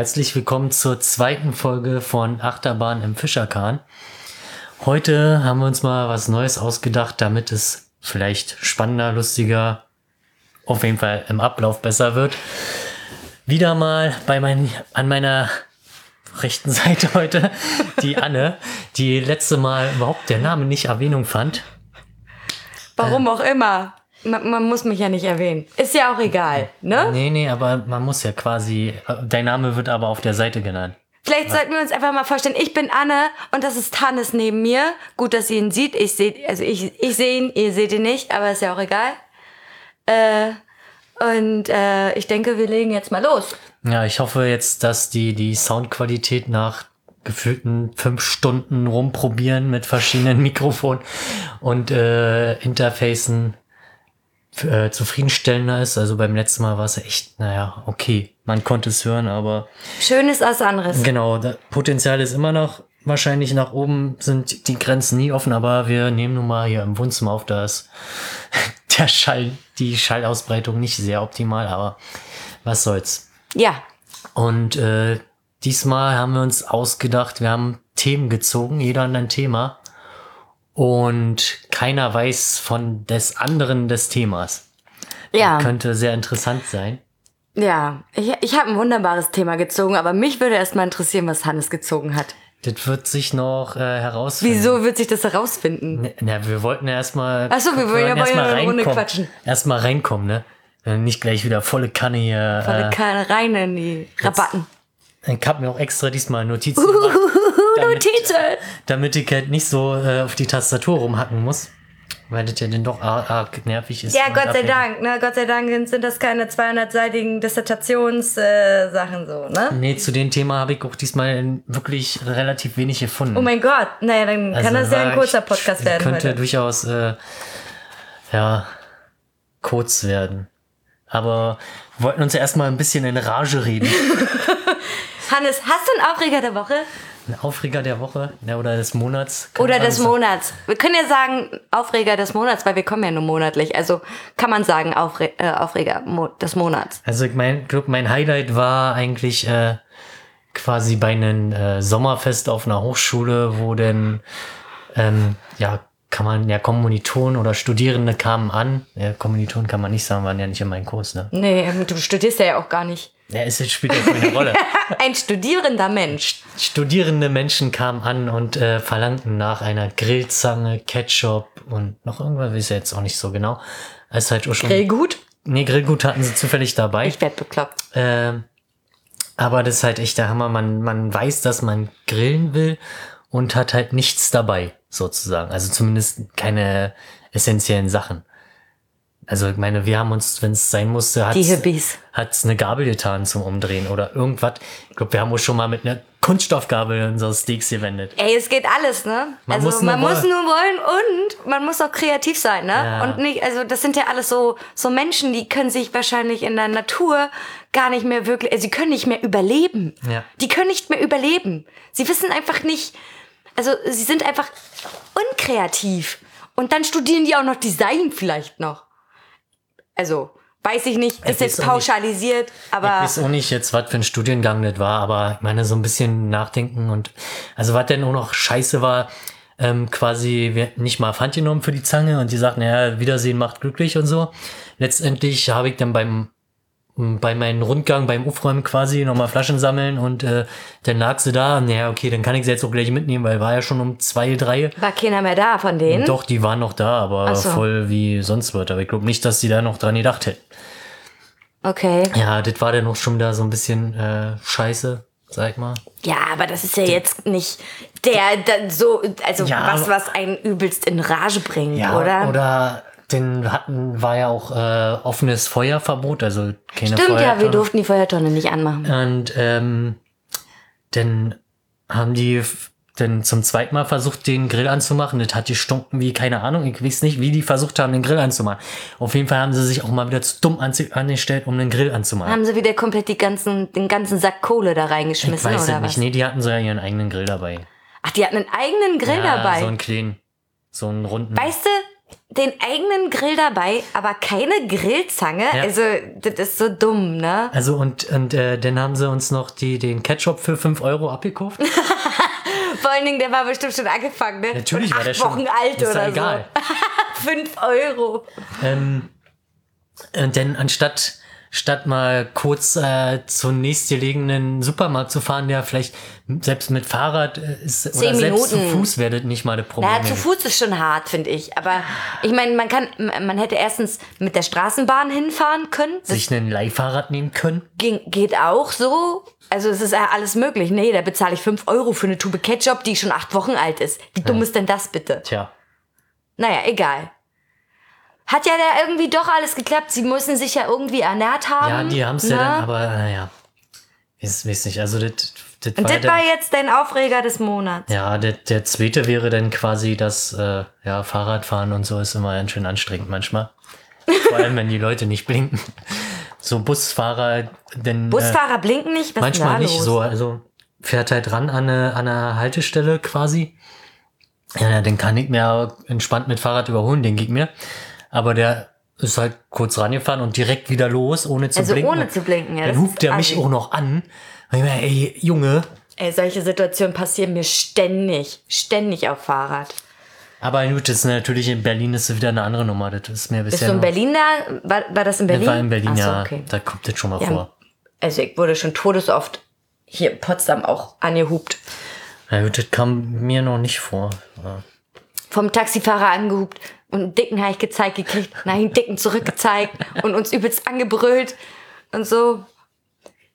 Herzlich willkommen zur zweiten Folge von Achterbahn im Fischerkahn. Heute haben wir uns mal was Neues ausgedacht, damit es vielleicht spannender, lustiger, auf jeden Fall im Ablauf besser wird. Wieder mal bei mein, an meiner rechten Seite heute die Anne, die letzte Mal überhaupt der Name nicht Erwähnung fand. Warum auch immer. Man, man, muss mich ja nicht erwähnen. Ist ja auch egal, ne? Nee, nee, aber man muss ja quasi, dein Name wird aber auf der Seite genannt. Vielleicht Was? sollten wir uns einfach mal vorstellen, ich bin Anne und das ist Tannis neben mir. Gut, dass ihr ihn sieht. Ich sehe, also ich, ich sehe ihn, ihr seht ihn nicht, aber ist ja auch egal. Äh, und äh, ich denke, wir legen jetzt mal los. Ja, ich hoffe jetzt, dass die, die Soundqualität nach gefühlten fünf Stunden rumprobieren mit verschiedenen Mikrofonen und äh, Interfacen äh, zufriedenstellender ist. Also beim letzten Mal war es echt, naja, okay, man konnte es hören, aber. Schön ist was anderes. Genau, das Potenzial ist immer noch wahrscheinlich nach oben sind die Grenzen nie offen, aber wir nehmen nun mal hier im Wohnzimmer auf, da ist der Schall, die Schallausbreitung nicht sehr optimal, aber was soll's. Ja. Und äh, diesmal haben wir uns ausgedacht, wir haben Themen gezogen, jeder an ein Thema und keiner weiß von des anderen des Themas. Ja. Das könnte sehr interessant sein. Ja, ich, ich habe ein wunderbares Thema gezogen, aber mich würde erstmal interessieren, was Hannes gezogen hat. Das wird sich noch äh, herausfinden. Wieso wird sich das herausfinden? Ne, na, wir wollten ja erstmal. Achso, wir wollen ja mal eine Runde quatschen. Erstmal reinkommen, ne? Nicht gleich wieder volle Kanne hier. Volle äh, Kanne rein in die Rabatten. Ich habe mir auch extra diesmal Notizen gemacht. damit, Notizen! Damit ich halt nicht so äh, auf die Tastatur rumhacken muss. Weil das ja dann doch arg, nervig ist. Ja, Gott sei Dank, ne? Gott sei Dank sind das keine 200-seitigen Dissertationssachen äh, so, ne? Nee, zu dem Thema habe ich auch diesmal wirklich relativ wenig gefunden. Oh mein Gott, naja, dann also kann das ja ein kurzer Podcast ich, werden. Könnte heute. durchaus, äh, ja, kurz werden. Aber wir wollten uns ja erstmal ein bisschen in Rage reden. Hannes, hast du einen Aufreger der Woche? Ein Aufreger der Woche ja, oder des Monats. Oder des sagen. Monats. Wir können ja sagen Aufreger des Monats, weil wir kommen ja nur monatlich. Also kann man sagen Aufre äh, Aufreger Mo des Monats. Also ich mein, glaub, mein Highlight war eigentlich äh, quasi bei einem äh, Sommerfest auf einer Hochschule, wo denn ähm, ja kann man ja Kommilitonen oder Studierende kamen an. Ja, Kommilitonen kann man nicht sagen, waren ja nicht in meinem Kurs, ne? Nee, du studierst ja auch gar nicht. Ja, es spielt ja keine Rolle. Ein studierender Mensch. Studierende Menschen kamen an und äh, verlangten nach einer Grillzange, Ketchup und noch irgendwas, weiß ich jetzt auch nicht so genau. Es halt schon. Grillgut? Nee, Grillgut hatten sie zufällig dabei. Ich werd bekloppt. Ähm, aber das ist halt echt der Hammer. Man, man weiß, dass man grillen will und hat halt nichts dabei, sozusagen. Also zumindest keine essentiellen Sachen. Also ich meine, wir haben uns, wenn es sein musste, hat es eine Gabel getan zum Umdrehen oder irgendwas. Ich glaube, wir haben uns schon mal mit einer Kunststoffgabel unsere Steaks gewendet. Ey, es geht alles, ne? Man also muss man muss nur wollen und man muss auch kreativ sein, ne? Ja. Und nicht, also das sind ja alles so so Menschen, die können sich wahrscheinlich in der Natur gar nicht mehr wirklich, also sie können nicht mehr überleben. Ja. Die können nicht mehr überleben. Sie wissen einfach nicht, also sie sind einfach unkreativ. Und dann studieren die auch noch Design vielleicht noch. Also, weiß ich nicht, ist jetzt pauschalisiert, nicht, aber. Ich weiß auch nicht jetzt, was für ein Studiengang das war, aber ich meine, so ein bisschen nachdenken und, also was denn auch noch scheiße war, ähm, quasi nicht mal Pfand genommen für die Zange und die sagten, ja, Wiedersehen macht glücklich und so. Letztendlich habe ich dann beim bei meinem Rundgang beim Aufräumen quasi nochmal Flaschen sammeln und äh, dann lag sie da. Naja, okay, dann kann ich sie jetzt auch gleich mitnehmen, weil war ja schon um zwei, drei. War keiner mehr da von denen? Doch, die waren noch da, aber so. voll wie sonst wird. Aber ich glaube nicht, dass sie da noch dran gedacht hätten. Okay. Ja, das war dann noch schon da so ein bisschen äh, scheiße, sag ich mal. Ja, aber das ist ja jetzt nicht der, der so, also ja, was, was einen übelst in Rage bringt, ja, oder? Oder den hatten, war ja auch äh, offenes Feuerverbot, also keine Stimmt, Feuertonne. ja, wir durften die Feuertonne nicht anmachen. Und ähm, dann haben die dann zum zweiten Mal versucht, den Grill anzumachen. Das hat gestunken wie, keine Ahnung, ich weiß nicht, wie die versucht haben, den Grill anzumachen. Auf jeden Fall haben sie sich auch mal wieder zu dumm angestellt, um den Grill anzumachen. Haben sie wieder komplett die ganzen, den ganzen Sack Kohle da reingeschmissen, ich weiß oder nicht. was? Nee, die hatten so ja ihren eigenen Grill dabei. Ach, die hatten einen eigenen Grill ja, dabei? so einen kleinen, so einen runden. Weißt du, den eigenen Grill dabei, aber keine Grillzange. Ja. Also, das ist so dumm, ne? Also und, und äh, dann haben sie uns noch die, den Ketchup für 5 Euro abgekauft. Vor allen Dingen, der war bestimmt schon angefangen, ne? Natürlich Und war der schon. Wochen alt ist oder egal. so. Fünf Euro. Ähm, und dann anstatt statt mal kurz äh, zum nächstgelegenen Supermarkt zu fahren, der vielleicht selbst mit Fahrrad äh, ist oder Zehn selbst zu. Fuß werdet nicht mal das Problem. Naja, zu Fuß ist schon hart, finde ich. Aber ich meine, man kann, man hätte erstens mit der Straßenbahn hinfahren können. Sich ein Leihfahrrad nehmen können. ging, geht auch so. Also es ist ja alles möglich. Nee, da bezahle ich fünf Euro für eine Tube Ketchup, die schon acht Wochen alt ist. Wie dumm ist denn das bitte? Tja. Naja, egal. Hat ja da irgendwie doch alles geklappt. Sie müssen sich ja irgendwie ernährt haben. Ja, die haben es ja ne? dann, aber naja. Ich weiß nicht. Also das, das Und war, das ja war jetzt dein Aufreger des Monats. ja, der, der zweite wäre dann quasi das äh, ja, Fahrradfahren und so ist immer ganz schön anstrengend manchmal. Vor allem, wenn die Leute nicht blinken. So Busfahrer, denn äh, Busfahrer blinken nicht? Was manchmal nicht los? so. Also fährt halt ran an eine, an eine Haltestelle quasi. Ja, dann kann ich mir entspannt mit Fahrrad überholen, denke ich mir. Aber der ist halt kurz rangefahren und direkt wieder los, ohne zu Also blinken. ohne zu blinken, ja. Dann das hupt der mich auch noch an. Und ich meine, ey, Junge. Ey, solche Situationen passieren mir ständig. Ständig auf Fahrrad. Aber gut, das ist natürlich in Berlin ist wieder eine andere Nummer. Das ist mir Bist bisher du in Berlin da? War, war das in Das Berlin? war in Berlin, so, ja. okay. Da kommt das schon mal Ja. vor. Also ich wurde schon todesoft hier in Potsdam auch angehupt. Na gut, das kam mir noch nicht vor. Ja. Vom Taxifahrer angehupt und einen Dicken habe ich gezeigt gekriegt, nach einen Dicken zurückgezeigt und uns übelst angebrüllt und so.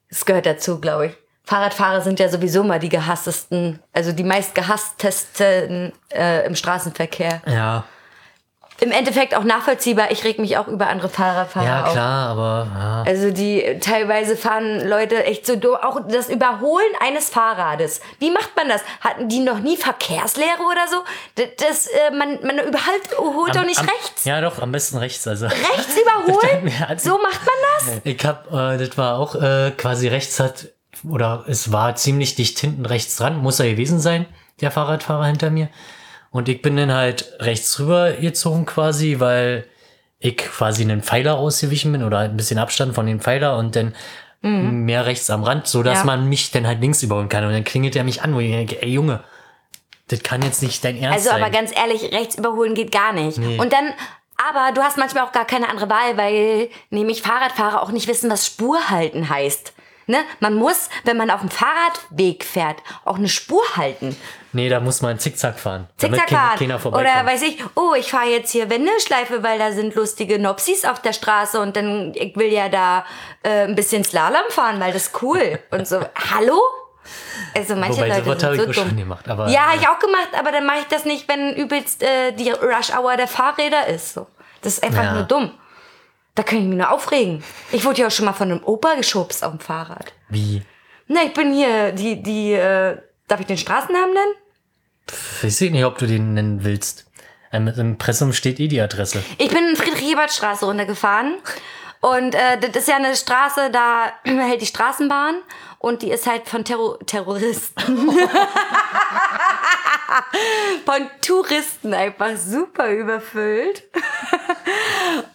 Das gehört dazu, glaube ich. Fahrradfahrer sind ja sowieso mal die gehasstesten, also die meist gehasstesten äh, im Straßenverkehr. Ja, Im Endeffekt auch nachvollziehbar. Ich reg mich auch über andere Fahrradfahrer ja auf. klar, aber ja. Also die teilweise fahren Leute echt so doof. Auch das Überholen eines Fahrrades. Wie macht man das? Hatten die noch nie Verkehrslehre oder so? Das, das äh, man, man überholt holt doch nicht Am- rechts. Ja, doch, am besten rechts. Also. Rechts überholen? So macht man das? Ich hab, äh, das war auch äh, quasi rechts hat, oder es war ziemlich dicht hinten rechts dran, muss er gewesen sein, der Fahrradfahrer hinter mir. Und ich bin dann halt rechts rüber gezogen quasi, weil ich quasi einen Pfeiler ausgewichen bin oder halt ein bisschen Abstand von dem Pfeiler und dann mehr rechts am Rand, so dass Ja. man mich dann halt links überholen kann. Und dann klingelt er mich an, wo ich denke, ey Junge, das kann jetzt nicht dein Ernst Also sein. aber ganz ehrlich, rechts überholen geht gar nicht. Und dann, aber du hast manchmal auch gar keine andere Wahl, weil nämlich Fahrradfahrer auch nicht wissen, was Spur halten heißt. Ne? Man muss, wenn man auf dem Fahrradweg fährt, auch eine Spur halten. nee, da muss man zickzack fahren. Zickzack fahren. keiner Oder weiß ich, oh, ich fahre jetzt hier Wendeschleife, weil da sind lustige Nopsis auf der Straße und dann, ich will ja da äh, ein bisschen Slalom fahren, weil das ist cool. Und so, hallo? Also manche Wobei, Leute habe sind so dumm. gemacht. Aber, ja, habe ich auch gemacht, aber dann mache ich das nicht, wenn übelst äh, die Rush Hour der Fahrräder ist. So. Das ist einfach Ja. nur dumm. Da kann ich mich nur aufregen. Ich wurde ja auch schon mal von einem Opa geschubst auf dem Fahrrad. Wie? Na, ich bin hier, die, die, äh, darf ich den Straßennamen nennen? Ich sehe nicht, ob du den nennen willst. Im Impressum steht eh die Adresse. Ich bin in Friedrich-Ebert-Straße runtergefahren. Und äh, das ist ja eine Straße, da hält die Straßenbahn. Und die ist halt von Terror Terroristen. von Touristen einfach super überfüllt.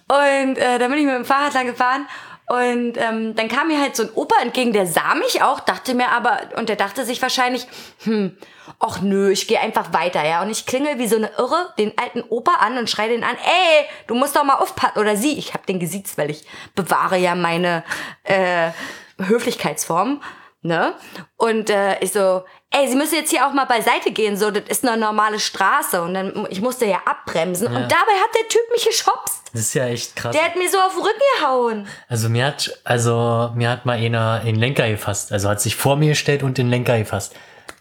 und äh, da bin ich mit dem Fahrrad lang gefahren. Und ähm, dann kam mir halt so ein Opa entgegen, der sah mich auch, dachte mir aber, und der dachte sich wahrscheinlich, hm, ach nö, ich gehe einfach weiter, ja. Und ich klingel wie so eine Irre den alten Opa an und schreie den an, ey, du musst doch mal aufpassen. Oder sie, ich habe den gesiezt, weil ich bewahre ja meine äh, Höflichkeitsform, ne? Und äh, ich so, ey, sie müssen jetzt hier auch mal beiseite gehen, so, das ist eine normale Straße. Und dann, ich musste ja abbremsen. Und dabei hat der Typ mich geschubst. Das ist ja echt krass. Der hat mir so auf den Rücken gehauen. Also mir hat, also mir hat mal einer den Lenker gefasst. Also hat sich vor mir gestellt und den Lenker gefasst.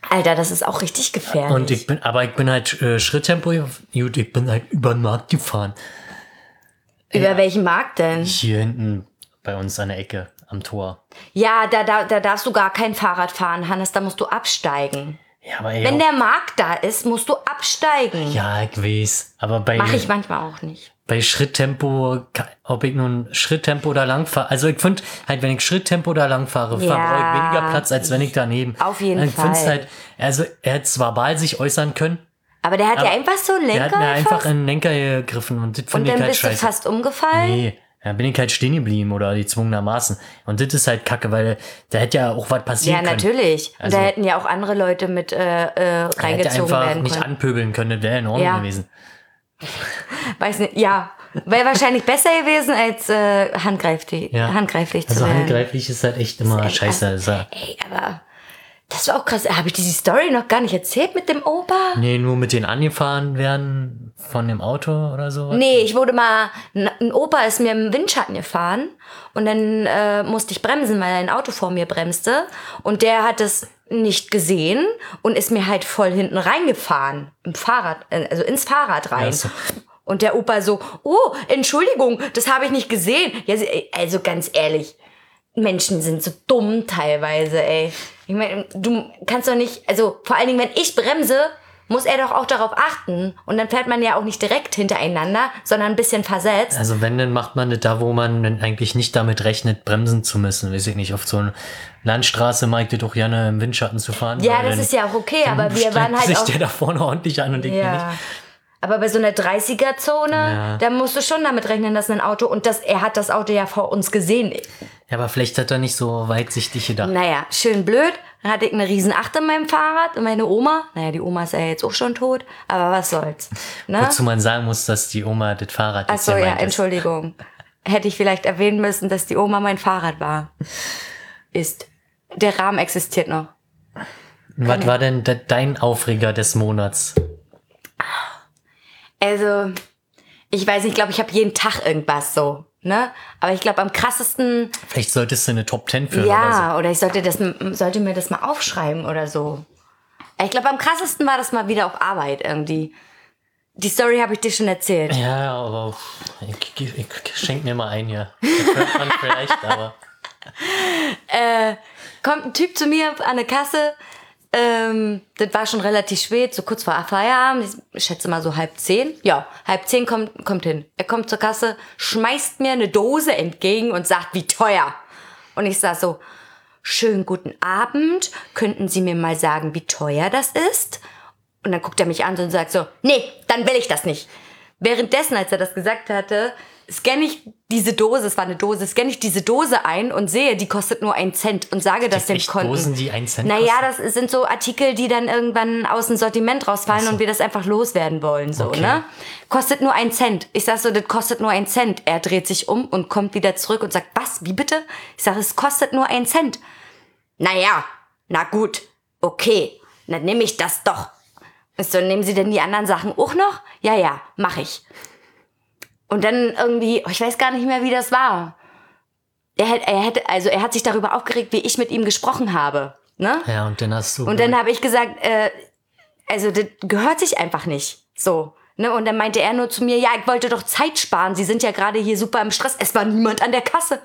Alter, das ist auch richtig gefährlich. Und ich bin, aber ich bin halt äh, Schritttempo, gut, ich bin halt über den Markt gefahren. Über welchen Markt denn? Hier hinten bei uns an der Ecke am Tor. Ja, da, da, da darfst du gar kein Fahrrad fahren, Hannes, da musst du absteigen. Ja, aber ey, Wenn der Markt da ist, musst du absteigen. ja, ich weiß. Aber bei, Mach ich manchmal auch nicht. bei Schritttempo, ob ich nun Schritttempo oder lang fahre. Also ich finde halt, wenn ich Schritttempo oder lang fahre, Ja. brauche ich weniger Platz, als wenn ich daneben. Auf jeden ich Fall. halt, also er hätte zwar Wahl sich äußern können, Aber der hat ja Aber einfach so einen Der Lenker hat mir einfach den Lenker gegriffen und das und finde ich dann halt bist du scheiße. fast umgefallen. Nee, da bin ich halt stehen geblieben oder gezwungenermaßen. Und das ist halt kacke, weil da hätte ja auch was Ja, passieren können. natürlich. Und Also- da hätten ja auch andere Leute mit äh, äh, reingezogen einfach werden nicht können. anpöbeln können, das wäre in Ordnung Ja. gewesen. Weiß nicht, ja. Wäre wahrscheinlich besser gewesen, als äh, handgreiflich, Ja. handgreiflich zu Also werden. handgreiflich ist halt echt immer echt scheiße. Das ist ja- Ey, aber das war auch krass. Habe ich diese Story noch gar nicht erzählt mit dem Opa? Nee, nur mit denen angefahren werden von dem Auto oder so. Nee, ich wurde mal, ein Opa ist mir im Windschatten gefahren und dann äh, musste ich bremsen, weil ein Auto vor mir bremste und der hat es nicht gesehen und ist mir halt voll hinten reingefahren, im Fahrrad, äh, also ins Fahrrad rein. Ja, so. Und der Opa so, oh, Entschuldigung, das habe ich nicht gesehen. Ja, also ganz ehrlich, Menschen sind so dumm teilweise, ey. Ich meine, du kannst doch nicht, also vor allen Dingen, wenn ich bremse, muss er doch auch darauf achten. Und dann fährt man ja auch nicht direkt hintereinander, sondern ein bisschen versetzt. Also wenn, dann macht man das da, wo man eigentlich nicht damit rechnet, bremsen zu müssen. Weiß ich nicht, auf so einer Landstraße mag ich doch gerne im Windschatten zu fahren. Ja, das ist ja auch okay, aber wir waren halt sich auch. der da vorne ordentlich an und ich mir nicht. Ja. Aber bei so einer 30er-Zone, Ja. da musst du schon damit rechnen, dass ein Auto, und das, er hat das Auto ja vor uns gesehen. Ja, aber vielleicht hat er nicht so weitsichtig gedacht. Naja, schön blöd. Dann hatte ich eine riesen Acht in meinem Fahrrad und meine Oma, naja, die Oma ist ja jetzt auch schon tot, aber was soll's. Ne? Wozu man sagen muss, dass die Oma das Fahrrad Ach so, ja. Entschuldigung. Hätte ich vielleicht erwähnen müssen, dass die Oma mein Fahrrad war. Ist. Der Rahmen existiert noch. Was war denn de dein Aufreger des Monats? Also, ich weiß nicht, ich glaube, ich habe jeden Tag irgendwas so, ne? Aber ich glaube, am krassesten, Vielleicht solltest du eine Top 10 führen oder ja, oder ich sollte, das, sollte mir das mal aufschreiben oder so. Ich glaube, am krassesten war das mal wieder auf Arbeit irgendwie. Die Story habe ich dir schon erzählt. so. Ja, aber ich, ich, ich schenk mir mal ein hier. Das man vielleicht, aber kommt ein Typ zu mir an der Kasse. Ähm, das war schon relativ spät, so kurz vor Feierabend. Ich schätze mal so halb zehn. Ja, halb zehn kommt, kommt hin. Er kommt zur Kasse, schmeißt mir eine Dose entgegen und sagt, wie teuer. Und ich sag so, schönen guten Abend. Könnten Sie mir mal sagen, wie teuer das ist? Und dann guckt er mich an und sagt so, nee, dann will ich das nicht. Währenddessen, als er das gesagt hatte, scanne ich diese Dose, es war eine Dose, scanne ich diese Dose ein und sehe, die kostet nur einen Cent und sage das dem Konten. Dosen, die einen Cent Naja, kosten? das sind so Artikel, die dann irgendwann aus dem Sortiment rausfallen und wir das einfach loswerden wollen, so, Okay. ne? Kostet nur einen Cent. Ich sag so, das kostet nur einen Cent. Er dreht sich um und kommt wieder zurück und sagt, was, wie bitte? Ich sage, es kostet nur einen Cent. Naja, na gut, okay, dann nehme ich das doch. Ich so, nehmen Sie denn die anderen Sachen auch noch? Ja, ja, mach ich. Und dann irgendwie, oh, ich weiß gar nicht mehr, wie das war. Er, hätte- er hätte, also er hat sich darüber aufgeregt, wie ich mit ihm gesprochen habe. Ne? ja, und dann hast du. Und dann habe ich gesagt, äh, also das gehört sich einfach nicht. So. Ne? Und dann meinte er nur zu mir, ja, ich wollte doch Zeit sparen. Sie sind ja gerade hier super im Stress. Es war niemand an der Kasse.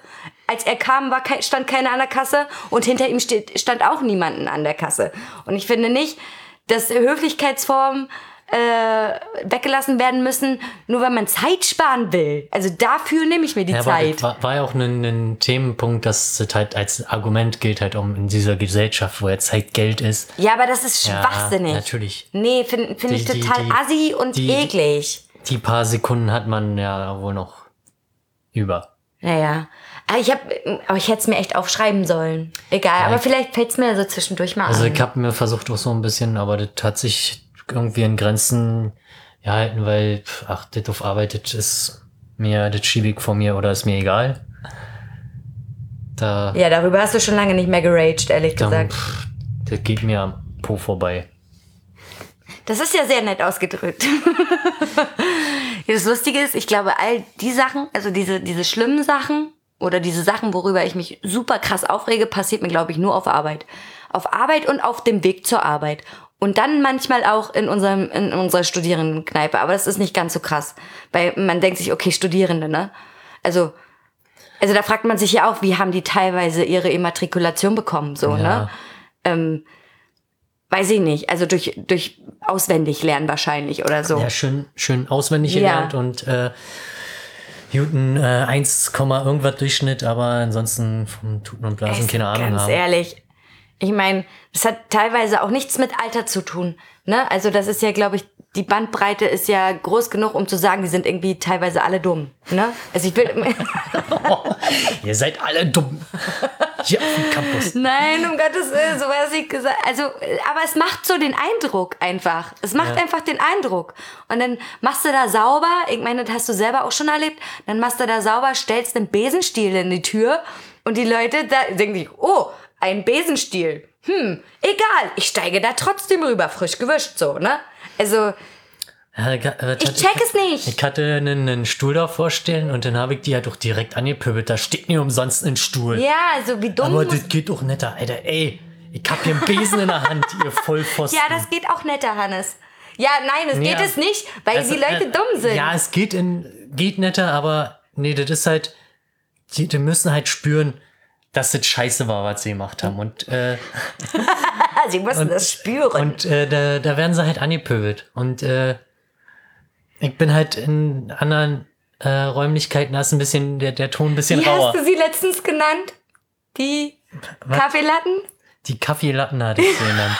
Als er kam, war kei- stand keiner an der Kasse und hinter ihm steht, stand auch niemanden an der Kasse. Und ich finde nicht, dass Höflichkeitsformen äh, weggelassen werden müssen, nur weil man Zeit sparen will. Also dafür nehme ich mir die ja, Zeit. das war, war ja auch ein, ein Themenpunkt, dass das halt als Argument gilt halt um in dieser Gesellschaft, wo jetzt Zeit Geld ist. Ja, aber das ist Ja, schwachsinnig. natürlich. Nee, finde find ich total die- assi und die- eklig. Die paar Sekunden hat man ja wohl noch über. Naja. Aber ich, hab, aber ich hätte es mir echt aufschreiben sollen. Egal, aber vielleicht fällt es mir so zwischendurch mal Also ein. ich habe mir versucht auch so ein bisschen, aber das hat sich irgendwie in Grenzen gehalten, weil, ach, das auf Arbeit, das ist mir, das schiebe ich von mir oder ist mir egal. Da, Ja, darüber hast du schon lange nicht mehr geraged, ehrlich dann, gesagt. pf, das geht mir am Po vorbei. Das ist ja sehr nett ausgedrückt. Das Lustige ist, ich glaube, all die Sachen, also diese, diese schlimmen Sachen oder diese Sachen, worüber ich mich super krass aufrege, passiert mir, glaube ich, nur auf Arbeit. Auf Arbeit und auf dem Weg zur Arbeit. Und dann manchmal auch in, unserem, in unserer Studierendenkneipe. Aber das ist nicht ganz so krass. Weil man denkt sich, okay, Studierende, ne? Also, also da fragt man sich ja auch, wie haben die teilweise ihre Immatrikulation bekommen, so, Ja. ne? Ähm, weiß ich nicht. Also durch, durch auswendig lernen wahrscheinlich oder so. Ja, schön, schön auswendig Ja. gelernt und äh, guten äh, 1, irgendwas Durchschnitt, aber ansonsten vom Tuten und Blasen Es- keine Ahnung Ganz haben. ehrlich. Ich meine, das hat teilweise auch nichts mit Alter zu tun. Ne? Also das ist ja, glaube ich, die Bandbreite ist ja groß genug, um zu sagen, die sind irgendwie teilweise alle dumm. Ne? Also ich will. Ihr seid alle dumm. Hier auf dem Campus. Nein, um Gottes Willen, so was ich gesagt. Also, aber es macht so den Eindruck einfach. Es macht Ja. einfach den Eindruck. Und dann machst du da sauber. Ich meine, das hast du selber auch schon erlebt. Dann machst du da sauber, stellst einen Besenstiel in die Tür und die Leute da denken sich, oh, ein Besenstiel. Hm, egal, ich steige da trotzdem rüber, frisch gewischt, so, ne? Also, Ich check es nicht. Ich hatte einen, einen Stuhl da vorstellen und dann habe ich die ja doch direkt angepöbelt. Da steht nie umsonst ein Stuhl. ja, also wie dumm Aber das geht doch netter, Alter. Ey, ich hab hier einen Besen in der Hand, ihr Vollpfosten. Ja, das geht auch netter, Hannes. Ja, nein, es geht Ja. es nicht, weil Also, die Leute äh, dumm sind. Ja, es geht in, geht netter, aber nee, das ist halt, die, die müssen halt spüren, dass das scheiße war, was sie gemacht haben. Und, äh, sie müssen das spüren. und äh, da, da werden sie halt angepöbelt. Und äh, ich bin halt in anderen äh, Räumlichkeiten, da ist ein bisschen, der, der Ton ein bisschen Wie rauer. hast du sie letztens genannt? Die Kaffeelatten? Die Kaffeelatten hatte ich sie genannt.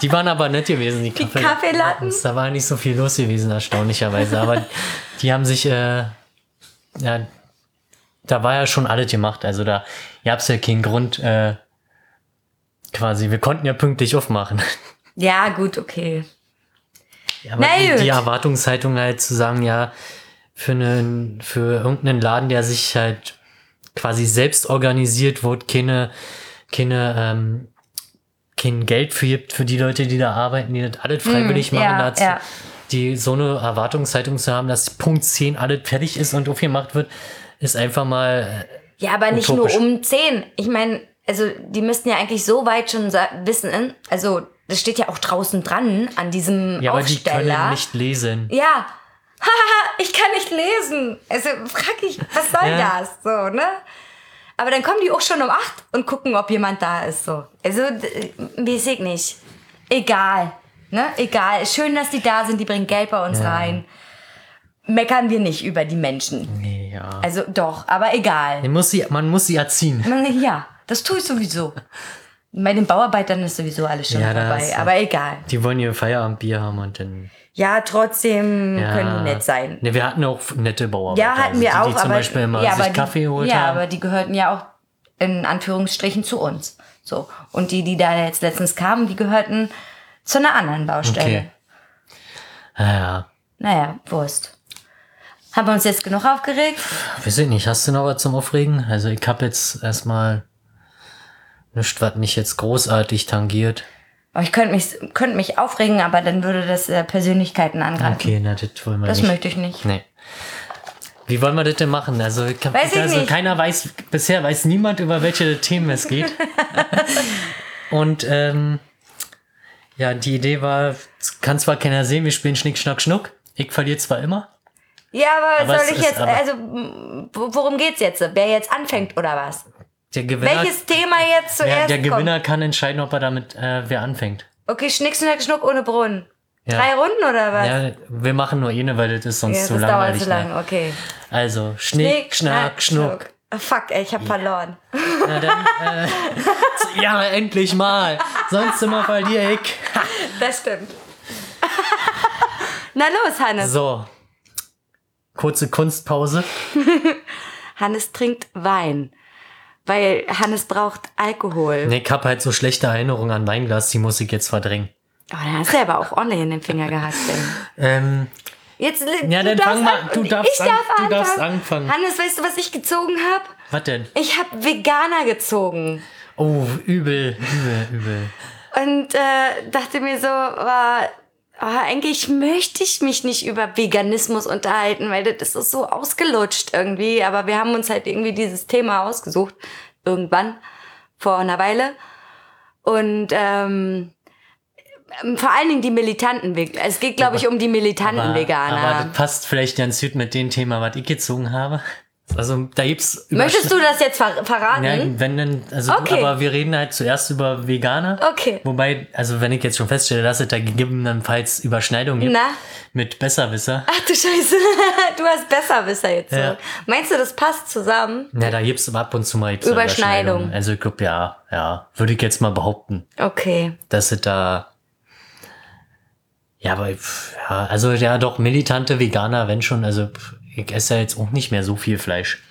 Die waren aber nett gewesen, die, Kaffeelatten? Da war nicht so viel los gewesen, erstaunlicherweise. Aber die haben sich, äh, ja, da war ja schon alles gemacht. Also da gab es ja keinen Grund, äh, quasi, wir konnten ja pünktlich aufmachen. Ja, gut, okay. Ja, aber Na die, die Erwartungshaltung halt zu sagen, ja, für, einen, für irgendeinen Laden, der sich halt quasi selbst organisiert, wo keine, keine, ähm, kein Geld für gibt für die Leute, die da arbeiten, die das alles freiwillig Mm, machen, ja, dazu, ja. die so eine Erwartungshaltung zu haben, dass Punkt 10 alles fertig ist und aufgemacht wird, ist einfach mal, äh, Ja, aber nicht Utopisch. nur um 10. Ich meine, also die müssten ja eigentlich so weit schon wissen, also das steht ja auch draußen dran an diesem ja, aber die Aufsteller. können nicht lesen. Ja. Haha, ich kann nicht lesen. Also frag ich, was soll Ja. das? So, ne? Aber dann kommen die auch schon um acht und gucken, ob jemand da ist. So. Also, d- weiß ich nicht. Egal. Ne? Egal. Schön, dass die da sind, die bringen Geld bei uns rein. Meckern wir nicht über die Menschen. Nee, ja. Also doch, aber egal. Man muss sie, man muss sie erziehen. Ja, das tue ich sowieso. Bei den Bauarbeitern ist sowieso alles schon Ja, da dabei, du- aber egal. Die wollen ihr Feierabendbier haben und dann. Ja, trotzdem Ja. können die nett sein. Ne, wir hatten auch nette Bauarbeiter. Ja, hatten wir also die, auch, die zum aber, Beispiel immer ja, sich Kaffee geholt ja, haben. aber die gehörten ja auch in Anführungsstrichen zu uns. So. Und die, die da jetzt letztens kamen, die gehörten zu einer anderen Baustelle. Okay. Ja, ja. Naja, Wurst. Haben wir uns jetzt genug aufgeregt? Weiß ich nicht, hast du noch was zum Aufregen? Also ich habe jetzt erstmal nichts, was mich jetzt großartig tangiert. Aber ich könnte mich, könnte mich aufregen, aber dann würde das äh, Persönlichkeiten angreifen. Okay, na, das wollen wir Das nicht. möchte ich nicht. Nee. Wie wollen wir das denn machen? Also, ich hab, Weiß ich also nicht. keiner weiß, bisher weiß niemand, über welche Themen es geht. Und ähm, ja, die Idee war, kann zwar keiner sehen, wir spielen Schnick, Schnack, Schnuck. Ich verliere zwar immer. Ja, aber, Aber soll ich jetzt, also, worum geht's jetzt? Wer jetzt anfängt oder was? Der Gewinner, Welches Thema jetzt ja, zuerst der kommt? Gewinner kann entscheiden, ob er damit, äh, wer anfängt. Okay, Schnick, Schnack, Schnuck ohne Brunnen. Ja. Drei Runden oder was? Ja, wir machen nur eine, weil das ist sonst Ja, zu das dauert langweilig. zu lang, okay. Also, Schnick, Schnack, Schnuck. Ah, fuck, ey, ich hab verloren. Na dann, äh, ja, endlich mal. Sonst immer verliere ich. Das stimmt. Na los, Hannes. So. Kurze Kunstpause. Hannes trinkt Wein. Weil Hannes braucht Alkohol. Nee, ich hab halt so schlechte Erinnerungen an Weinglas, die muss ich jetzt verdrängen. Oh, dann hast du aber auch ordentlich in den Finger gehackt. Ey. Ähm, Jetzt, Ja, du dann darfst fang mal- du darfst ich an- darf du anfangen. darfst anfangen. Hannes, weißt du, was ich gezogen habe? was denn? Ich habe Veganer gezogen. Oh, übel, übel, übel. Und äh, dachte mir so, war, ah, eigentlich möchte ich mich nicht über Veganismus unterhalten, weil das ist so ausgelutscht irgendwie. Aber wir haben uns halt irgendwie dieses Thema ausgesucht. Irgendwann. Vor einer Weile. Und ähm, vor allen Dingen die militanten Veganer. Es geht, glaube ich, um die militanten Aber, Veganer. aber das passt vielleicht ganz gut mit dem Thema, was ich gezogen habe. Also da gibt's Möchtest du das jetzt ver verraten? Ja, wenn denn, also Okay. aber wir reden halt zuerst über Veganer. Okay. Wobei, also wenn ich jetzt schon feststelle, dass es da gegebenenfalls Überschneidungen gibt Na? mit Besserwisser, Ach du Scheiße, du hast Besserwisser jetzt. So. Ja. Meinst du, das passt zusammen? ja, da gibt's ab und zu mal gibt's Überschneidung. Überschneidungen. Also ich glaube, ja, ja, würde ich jetzt mal behaupten, Okay. dass es da ja, aber ja, also ja doch militante Veganer, wenn schon, also ich esse jetzt auch nicht mehr so viel Fleisch.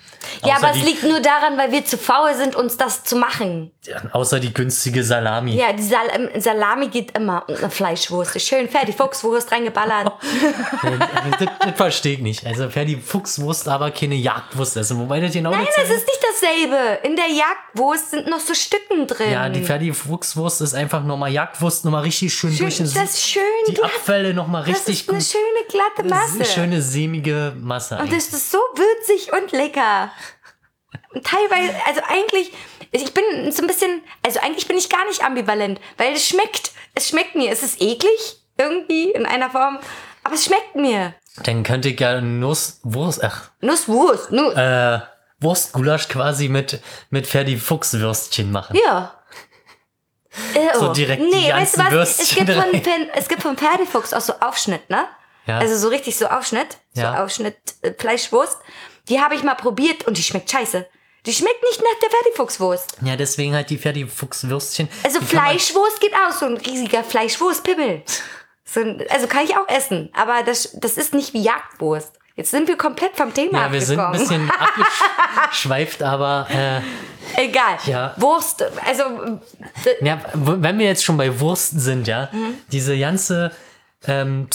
Ja, Außer aber es die- liegt nur daran, weil wir zu faul sind, uns das zu machen. Außer die günstige Salami. Ja, die Sal ähm, Salami geht immer und eine Fleischwurst. ist Schön fertig, Fuchswurst reingeballert. das, das verstehe ich nicht. Also wer die Fuchswurst aber keine Jagdwurst essen, wobei das genau Nein, das das ist nicht dasselbe. In der Jagdwurst sind noch so Stücken drin. Ja, die fertige Fuchswurst ist einfach nochmal Jagdwurst, nochmal richtig schön, schön, durch das ist schön die glatt. Abfälle nochmal Das richtig ist eine gut. schöne glatte Das ist Masse. eine schöne sämige Masse. Und eigentlich. das ist so würzig und lecker. Teilweise, also eigentlich, ich bin so ein bisschen, also eigentlich bin ich gar nicht ambivalent, weil es schmeckt. Es schmeckt mir. Es ist eklig, irgendwie, in einer Form, aber es schmeckt mir. Dann könnte ich ja Nusswurst, ach, Nusswurst, Nuss. äh, Wurstgulasch quasi mit, mit fertig Fuchswürstchen machen. Ja. So oh. direkt die nee, weißt du ganzen was? Es gibt, von, es gibt von Pferdefuchs auch so Aufschnitt, ne? Ja. Also so richtig so Aufschnitt. Ja. So Aufschnitt äh, Fleischwurst. Die habe ich mal probiert und die schmeckt scheiße. Die schmeckt nicht nach der Pferdefuchswurst. Ja, deswegen halt die fertige Fuchswürstchen. Also Fleischwurst geht auch, so ein riesiger Fleischwurstpimmel. So ein, also kann ich auch essen, aber das, das ist nicht wie Jagdwurst. Jetzt sind wir komplett vom Thema Ja, wir sind ein bisschen abgeschweift, aber äh, Egal. Ja. Wurst, also äh, Ja, wenn wir jetzt schon bei Wurst sind, ja, Mhm. diese ganze ähm,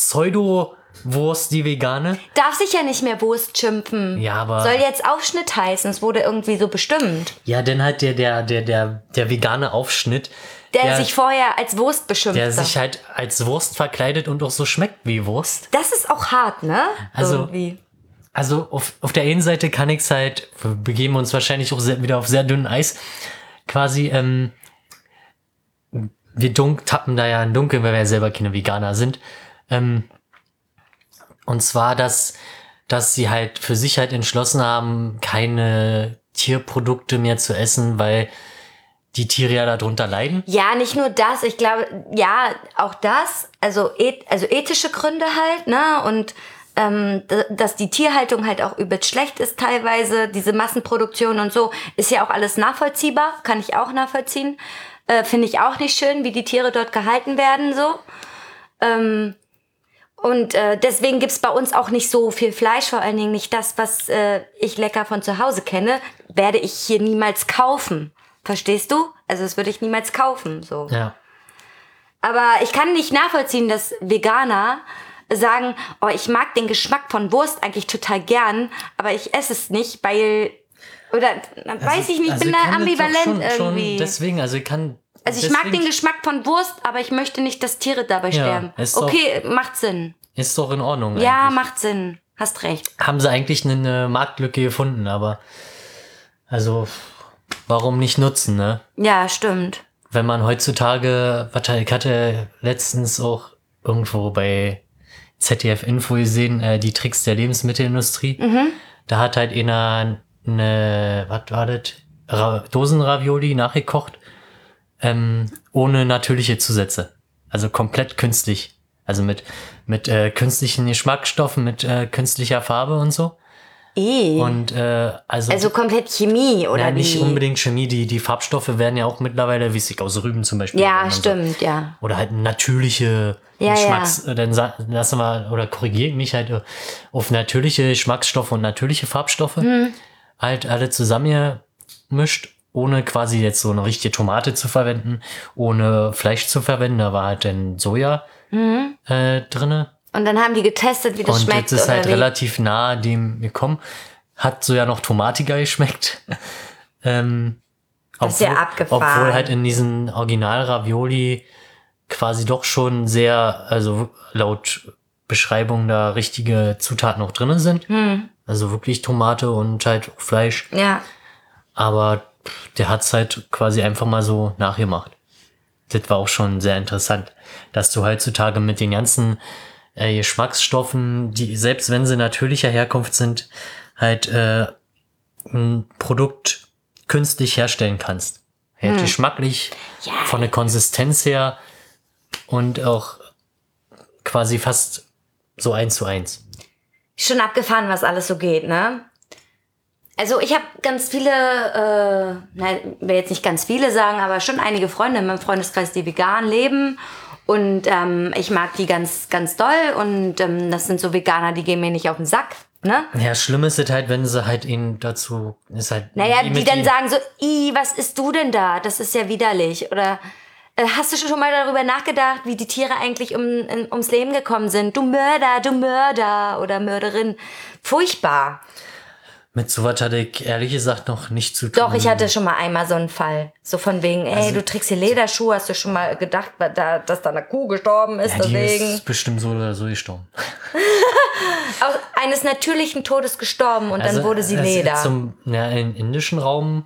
Pseudo-Wurst, die vegane, darf sich ja nicht mehr Wurst schimpfen. Ja, aber- Soll jetzt Aufschnitt heißen, es wurde irgendwie so bestimmt. ja, dann halt der, der, der, der, der vegane Aufschnitt, Der, der, sich vorher als Wurst beschimpft. der sich halt als Wurst verkleidet und auch so schmeckt wie Wurst. das ist auch hart, ne? Also- Irgendwie. Also auf, auf der einen Seite kann ich's halt, wir begeben uns wahrscheinlich auch sehr, wieder auf sehr dünnem Eis, quasi, ähm, wir dunk, tappen da ja in Dunkeln, weil wir ja selber keine Veganer sind. Ähm, und zwar, dass, dass sie halt für sich halt entschlossen haben, keine Tierprodukte mehr zu essen, weil die Tiere ja darunter leiden. Ja, nicht nur das, ich glaube, ja, auch das, also, eth also ethische Gründe halt, ne? Und ähm, dass die Tierhaltung halt auch übelst schlecht ist teilweise, diese Massenproduktion und so, ist ja auch alles nachvollziehbar, kann ich auch nachvollziehen. Äh, Finde ich auch nicht schön, wie die Tiere dort gehalten werden, so. Ähm, und äh, deswegen gibt's bei uns auch nicht so viel Fleisch, vor allen Dingen nicht das, was äh, ich lecker von zu Hause kenne, werde ich hier niemals kaufen. Verstehst du? Also das würde ich niemals kaufen. So. Ja. Aber ich kann nicht nachvollziehen, dass Veganer sagen, oh, ich mag den Geschmack von Wurst eigentlich total gern, aber ich esse es nicht, weil oder na, weiß ich nicht, ich bin da das doch ambivalent schon, irgendwie. Schon deswegen, also ich kann. Also ich mag den Geschmack von Wurst, aber ich möchte nicht, dass Tiere dabei Ja, sterben. ist doch- Okay, macht Sinn. Ist doch in Ordnung. Ja, eigentlich. macht Sinn. Hast recht. haben sie eigentlich eine Marktlücke gefunden, aber also warum nicht nutzen, ne? Ja, stimmt. Wenn man heutzutage, ich hatte letztens auch irgendwo bei ZDF Info gesehen, äh, die Tricks der Lebensmittelindustrie. Da hat halt einer eine, was war das? Ra Dosenravioli nachgekocht, ähm, ohne natürliche Zusätze. Also komplett künstlich. Also mit, mit äh, künstlichen Geschmacksstoffen, mit äh, künstlicher Farbe und so. Eh. Und äh, also, also komplett Chemie oder ja, nicht wie? unbedingt Chemie, die, die Farbstoffe werden ja auch mittlerweile, wie es aus Rüben zum Beispiel. Ja, und so. stimmt, ja. Oder halt natürliche Ja, Geschmacks, äh, dann lassen wir, oder korrigiere ich mich halt äh, auf natürliche Geschmacksstoffe und natürliche Farbstoffe. Hm. Halt alle zusammengemischt, ohne quasi jetzt so eine richtige Tomate zu verwenden, ohne Fleisch zu verwenden. Da war halt dann Soja äh, drinne. Und dann haben die getestet, wie das Und Hm. schmeckt. jetzt ist halt wie? relativ nah dem gekommen. Hat so ja noch tomatiger geschmeckt. ähm, Das ist ja abgefahren. Obwohl halt in diesen Original-Ravioli quasi doch schon sehr, also laut Beschreibung da richtige Zutaten noch drinnen sind. Hm. Also wirklich Tomate und halt Fleisch. Ja. Aber der hat's halt quasi einfach mal so nachgemacht. Das war auch schon sehr interessant, dass du heutzutage mit den ganzen äh, Geschmacksstoffen, die selbst wenn sie natürlicher Herkunft sind, halt äh, ein Produkt künstlich herstellen kannst. Ja, Geschmacklich, Ja. von der Konsistenz her und auch quasi fast so eins zu eins. Schon abgefahren, was alles so geht, ne? Also ich habe ganz viele, äh, nein, will jetzt nicht ganz viele sagen, aber schon einige Freunde in meinem Freundeskreis, die vegan leben. Und ähm, ich mag die ganz, ganz doll. Und ähm, das sind so Veganer, die gehen mir nicht auf den Sack. Ne? Ja, schlimm ist es halt, wenn sie halt ihn dazu, ist halt. Naja, wie die dann sagen so, i, was isst du denn da? Das ist ja widerlich. Oder äh, hast du schon mal darüber nachgedacht, wie die Tiere eigentlich um, in, ums Leben gekommen sind? Du Mörder, du Mörder oder Mörderin. Furchtbar. Mit sowas hatte ich ehrlich gesagt noch nicht zu tun. Doch, ich hatte schon mal einmal so einen Fall. So von wegen, ey, Also- du trägst hier Lederschuhe, hast du schon mal gedacht, dass da eine Kuh gestorben ist, ja, die deswegen. ist bestimmt so oder so gestorben. Aus eines natürlichen Todes gestorben und dann wurde sie also Leder. Zum, ja, im indischen Raum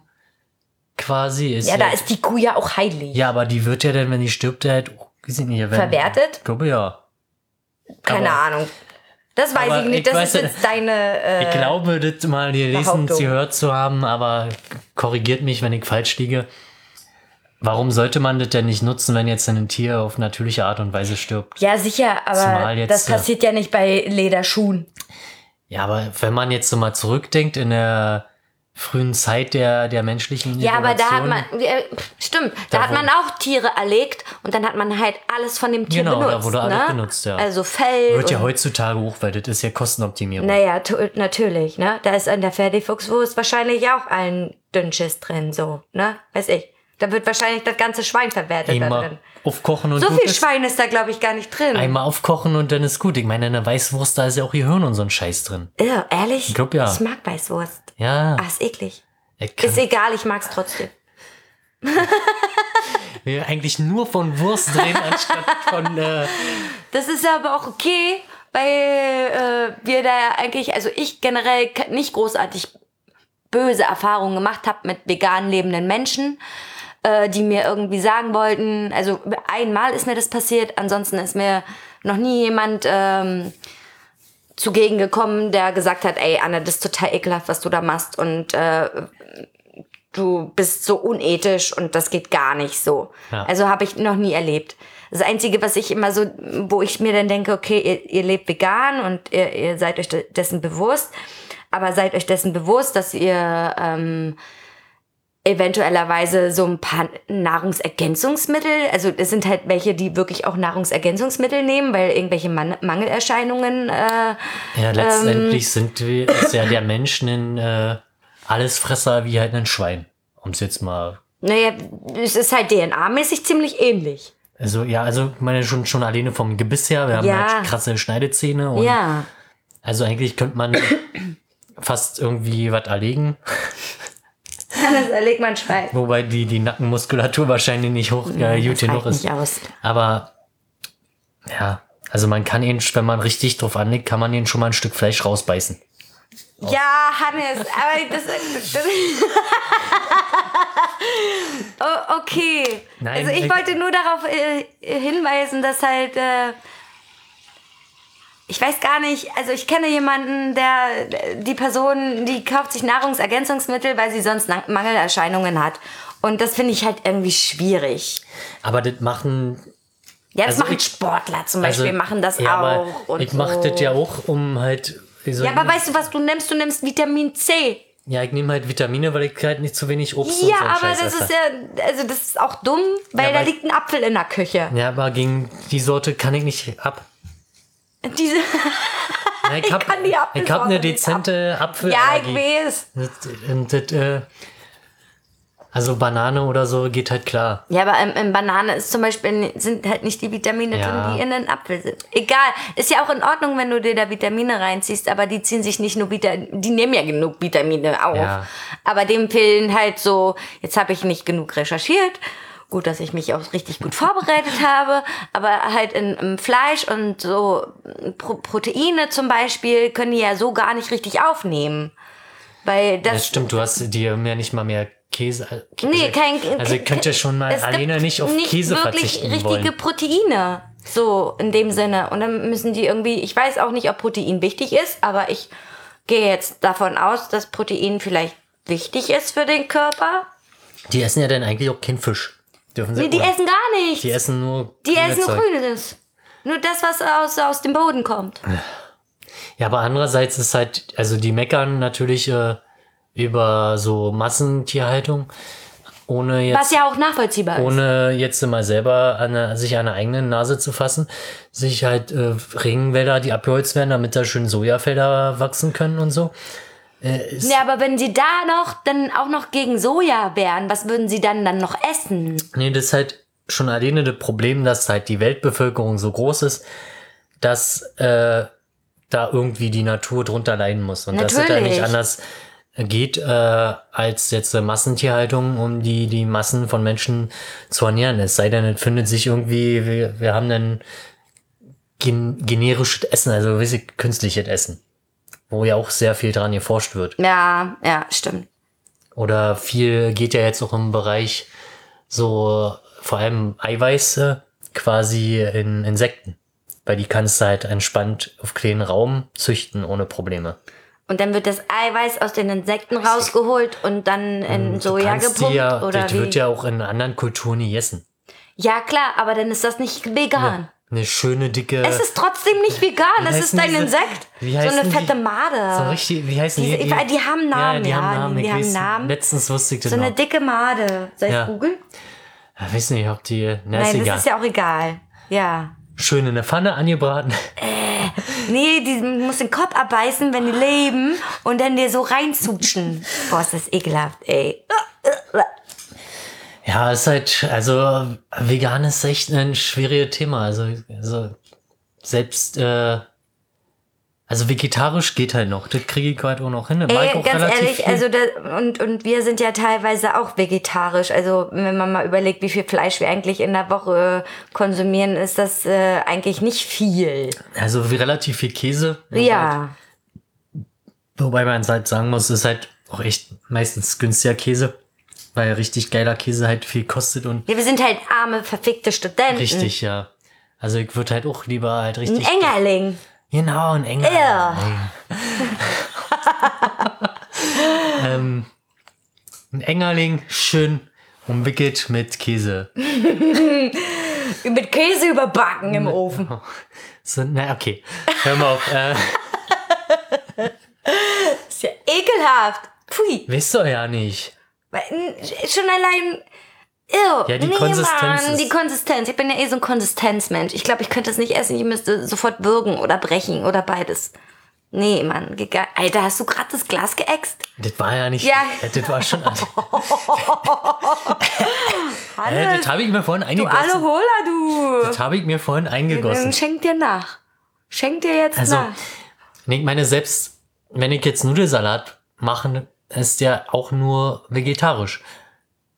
quasi ist ja, da ist die Kuh ja auch heilig. Ja, aber die wird ja dann, wenn die stirbt, halt, oh, weiß ich nicht, wenn, Verwertet? Ich glaube ja. Keine aber- Ahnung. Das weiß aber ich nicht. ich Das weiß ist jetzt deine. Äh, Ich glaube, das mal gelesen, gehört zu haben, aber korrigiert mich, wenn ich falsch liege. Warum sollte man das denn nicht nutzen, wenn jetzt ein Tier auf natürliche Art und Weise stirbt? ja, sicher, aber jetzt, das passiert ja nicht bei Lederschuhen. Ja, aber wenn man jetzt so mal zurückdenkt in der frühen Zeit der, der menschlichen Ja, aber da hat man, ja, stimmt, da, Da hat man auch Tiere erlegt und dann hat man halt alles von dem Tier Genau, da benutzt. wurde alles ne? benutzt, ja. Also Fell. Wird ja heutzutage hoch, weil das ist ja Kostenoptimierung. Naja, natürlich, ne? Da ist an der Fertigfuchswurst wahrscheinlich auch ein Dünnschiss drin, so, ne? Weiß ich. Da wird wahrscheinlich das ganze Schwein verwertet da Einmal drin. aufkochen und So viel ist. Schwein ist da, glaube ich, gar nicht drin. Einmal aufkochen und dann ist gut. Ich meine, in der Weißwurst, da ist ja auch Gehirn und so ein Scheiß drin. Irr, ehrlich? Ich glaub, ja. Ich mag Weißwurst. Ja. Ah, ist eklig. Ist egal, ich mag's trotzdem. wir eigentlich nur von Wurst reden, anstatt von. Äh, Das ist aber auch okay, weil äh, wir da eigentlich, also ich generell nicht großartig böse Erfahrungen gemacht habe mit vegan lebenden Menschen, äh, die mir irgendwie sagen wollten, also einmal ist mir das passiert, ansonsten ist mir noch nie jemand ähm, zugegen gekommen, der gesagt hat, ey Anne, das ist total ekelhaft, was du da machst und äh, du bist so unethisch und das geht gar nicht so. Ja. Also habe ich noch nie erlebt. Das Einzige, was ich immer so, wo ich mir dann denke, okay, ihr, ihr lebt vegan und ihr, ihr seid euch de- dessen bewusst, aber seid euch dessen bewusst, dass ihr ähm, eventuellerweise so ein paar Nahrungsergänzungsmittel, also es sind halt welche, die wirklich auch Nahrungsergänzungsmittel nehmen, weil irgendwelche Man Mangelerscheinungen äh, ja, letztendlich sind wir, ist ja der Mensch ein äh, Allesfresser wie halt ein Schwein. Um es jetzt mal. Naja, es ist halt DNA-mäßig ziemlich ähnlich. Also, ja, also, ich meine, schon, schon alleine vom Gebiss her. Wir haben Ja. halt krasse Schneidezähne. Und Ja. Also, eigentlich könnte man fast irgendwie was erlegen. Das erlegt man Schwein. Wobei die, die Nackenmuskulatur wahrscheinlich nicht hoch, äh, gut genug ist. nicht aus. Aber ja, also man kann ihn, wenn man richtig drauf anlegt, kann man ihn schon mal ein Stück Fleisch rausbeißen. Ja, Hannes, aber das, das oh, okay. Nein, also ich ich- wollte nur darauf äh, hinweisen, dass halt äh, ich weiß gar nicht, also ich kenne jemanden, der die Person, die kauft sich Nahrungsergänzungsmittel, weil sie sonst Mangelerscheinungen hat. Und das finde ich halt irgendwie schwierig. Aber das machen. Ja, das Also machen ich- Sportler zum Beispiel, machen das ja, auch. Ich mache so. das ja auch, um halt. soll Ja, aber weißt du, was du nimmst? Du nimmst Vitamin C. ja, ich nehme halt Vitamine, weil ich halt nicht zu wenig Obst Ja, und so aber das ist ja, also das ist auch dumm, weil Ja, da liegt ein Apfel in der Küche. Ja, aber gegen die Sorte kann ich nicht ab. Diese, Ja, ich Ich hab, kann die ich hab Apfelsorte eine dezente ja, Apfelallergie. ich weiß. Und das, äh, also Banane oder so geht halt klar. Ja, aber in, in Banane ist zum Beispiel, sind halt nicht die Vitamine Ja. drin, die in den Apfel sind. Egal. Ist ja auch in Ordnung, wenn du dir da Vitamine reinziehst, aber die ziehen sich nicht nur Vitamine, die nehmen ja genug Vitamine auf. Ja. Aber dem fehlen halt so, jetzt habe ich nicht genug recherchiert. Gut, dass ich mich auch richtig gut vorbereitet habe, aber halt in, im Fleisch und so Pro Proteine zum Beispiel können die ja so gar nicht richtig aufnehmen. Weil das, Das stimmt, du hast dir ja nicht mal mehr Käse. äh, Nee, kein. Also ihr könnt ja schon mal alleine nicht auf Käse wirklich verzichten richtige wollen. Proteine. So, in dem Sinne. Und dann müssen die irgendwie, ich weiß auch nicht, ob Protein wichtig ist, aber ich gehe jetzt davon aus, dass Protein vielleicht wichtig ist für den Körper. Die essen ja dann eigentlich auch keinen Fisch. Dürfen sie Nee, die essen gar nichts. Die essen nur. Die essen Zeug. Grünes. Nur das, was aus, aus dem Boden kommt. Ja, aber andererseits ist halt, also die meckern natürlich äh, über so Massentierhaltung, ohne jetzt. Was ja auch nachvollziehbar ist. ohne jetzt mal selber an der, sich an der eigenen Nase zu fassen, sich halt äh, Regenwälder, die abgeholzt werden, damit da schön Sojafelder wachsen können und so. Äh, Ja, aber wenn sie da noch, dann auch noch gegen Soja wären, was würden sie dann dann noch essen? Nee, das ist halt schon alleine das Problem, dass halt die Weltbevölkerung so groß ist, dass äh, da irgendwie die Natur drunter leiden muss. Und dass es da Natürlich. nicht anders geht, äh, als jetzt äh, Massentierhaltung, um die, die Massen von Menschen zu ernähren. Es sei denn, es findet sich irgendwie, wir, wir haben dann gen generisches Essen, also gewisse künstliches Essen, wo ja auch sehr viel dran geforscht wird. Ja, ja, stimmt. Oder viel geht ja jetzt auch im Bereich so vor allem Eiweiße quasi in Insekten. Weil die kannst du halt entspannt auf kleinen Raum züchten ohne Probleme. Und dann wird das Eiweiß aus den Insekten rausgeholt und dann in Du Soja gepumpt ja, oder das wie? wird ja auch in anderen Kulturen gegessen. ja klar, aber dann ist das nicht vegan. Eine schöne dicke. Es ist trotzdem nicht vegan, es ist ein diese- Insekt. wie so eine die? fette Made. so richtig, wie heißen Diese- die? die- die haben Namen, Ja, die haben ja, Namen. die haben Namen. Letztens wusste ich das so eine noch. dicke Made. Soll ich Ja. googeln? Ich weiß nicht, ob die. Na, ist Nein, egal. das ist ja auch egal. Ja. Schön in der Pfanne angebraten. Nee, die muss den Kopf abbeißen, wenn die leben und dann dir so reinzutschen. Boah, ist das ekelhaft, ey. Ja, ist halt, also vegan ist echt ein schwieriges Thema. Also, also selbst, äh, also vegetarisch geht halt noch. Das kriege ich halt auch noch hin. Ey, auch ganz ehrlich, viel. also da, und, und wir sind ja teilweise auch vegetarisch. Also wenn man mal überlegt, wie viel Fleisch wir eigentlich in der Woche konsumieren, ist das äh, eigentlich nicht viel. also wie relativ viel Käse. Ja. Wobei man halt sagen muss, ist halt auch echt meistens günstiger Käse. Weil richtig geiler Käse halt viel kostet und Ja, wir sind halt arme, verfickte Studenten. richtig, ja. Also ich würde halt auch lieber halt Ein richtig. Engerling. Genau, ein enger. Ja. ähm, ein Engerling, schön umwickelt mit Käse. Mit Käse überbacken im Ofen. So, na, okay. Hör mal auf. Äh, ist ja ekelhaft. Pfui. weißt du ja nicht. Schon allein. Ew. Ja, die nee, Konsistenz Mann, die Konsistenz. Ich bin ja eh so ein Konsistenzmensch. Ich glaube, ich könnte es nicht essen. Ich müsste sofort würgen oder brechen oder beides. Nee, Mann. Alter, hast du gerade das Glas geäxt? Das war ja nicht. Ja. Äh, Das war schon. Äh, Hannes, das habe ich mir vorhin du eingegossen. Hola, du. Das habe ich mir vorhin eingegossen. schenk dir nach. Schenk dir jetzt Also, nach. nee, ich meine, selbst wenn ich jetzt Nudelsalat mache, ist der auch nur vegetarisch.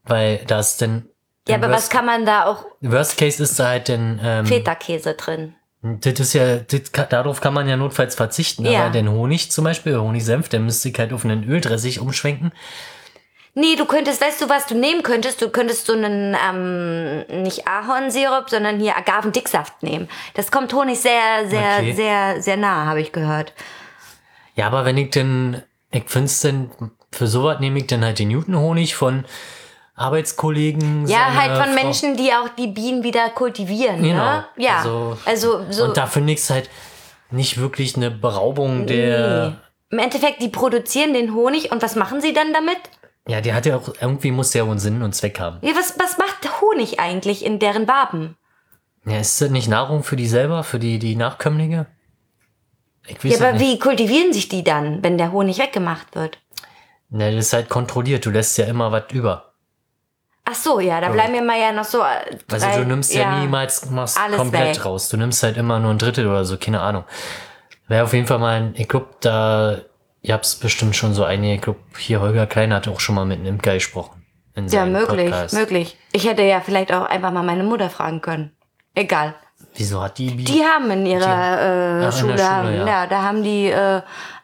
Weil das denn. Ja, aber was kann man da auch Worst Case ist da halt denn. Ähm, Feta-Käse drin? Das ist ja, das, kann- darauf kann man ja notfalls verzichten. Ja. Aber den Honig zum Beispiel, Honigsenf, der müsste ich halt auf einen Öldressig umschwenken. Nee, du könntest, weißt du, was du nehmen könntest? Du könntest so einen, ähm, nicht Ahornsirup, sondern hier Agavendicksaft nehmen. Das kommt Honig sehr, sehr, Okay. sehr, sehr nah, habe ich gehört. Ja, aber wenn ich denn, ich finde es denn, für sowas nehme ich dann halt den Newton-Honig von Arbeitskollegen. Ja, halt von Frau- Menschen, die auch die Bienen wieder kultivieren. Genau. Ne? Ja. Also- Also, so. Und da finde ich es halt nicht wirklich eine Beraubung der. nee. Im Endeffekt, die produzieren den Honig und was machen sie dann damit? Ja, der hat ja auch, irgendwie muss der auch einen Sinn und Zweck haben. Ja, was, was macht Honig eigentlich in deren Waben? Ja, ist das nicht Nahrung für die selber, für die, die Nachkömmlinge? Ja, aber nicht. wie kultivieren sich die dann, wenn der Honig weggemacht wird? Ne, das ist halt kontrolliert, du lässt ja immer was über. Ach so, ja, da bleiben mir mal ja noch so. äh, Also drei- du nimmst ja, niemals machst Alles komplett weg. raus. Du nimmst halt immer nur ein Drittel oder so, keine Ahnung. Wäre auf jeden Fall mal ein, glaube, da, ihr habt's bestimmt schon so einige, glaube, hier Holger Klein hat auch schon mal mit einem Imker gesprochen. In Ja, möglich, Podcast. möglich. Ich hätte ja vielleicht auch einfach mal meine Mutter fragen können. Egal. Wieso hat die, Bi Die haben in ihrer äh, Ach, in Schule, der Schule, haben, ja. ja. da haben die äh,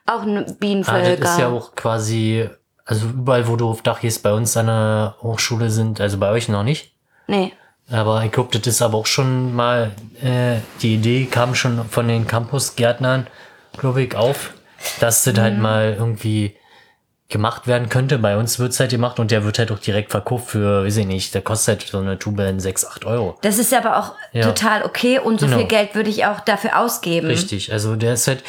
auch eine ah, Bienenvölker. das ist ja auch quasi, also überall, wo du auf Dach gehst, bei uns an der Hochschule sind, also bei euch noch nicht. nee. Aber ich glaube, das ist aber auch schon mal, äh, die Idee kam schon von den Campusgärtnern, glaube ich, auf, dass das Mhm. halt mal irgendwie gemacht werden könnte. Bei uns wird's halt gemacht und der wird halt auch direkt verkauft für, weiß ich nicht, der kostet halt so eine Tube in 6, 8 Euro. Das ist aber auch Ja. total okay und so Genau. viel Geld würde ich auch dafür ausgeben. Richtig, also der ist halt,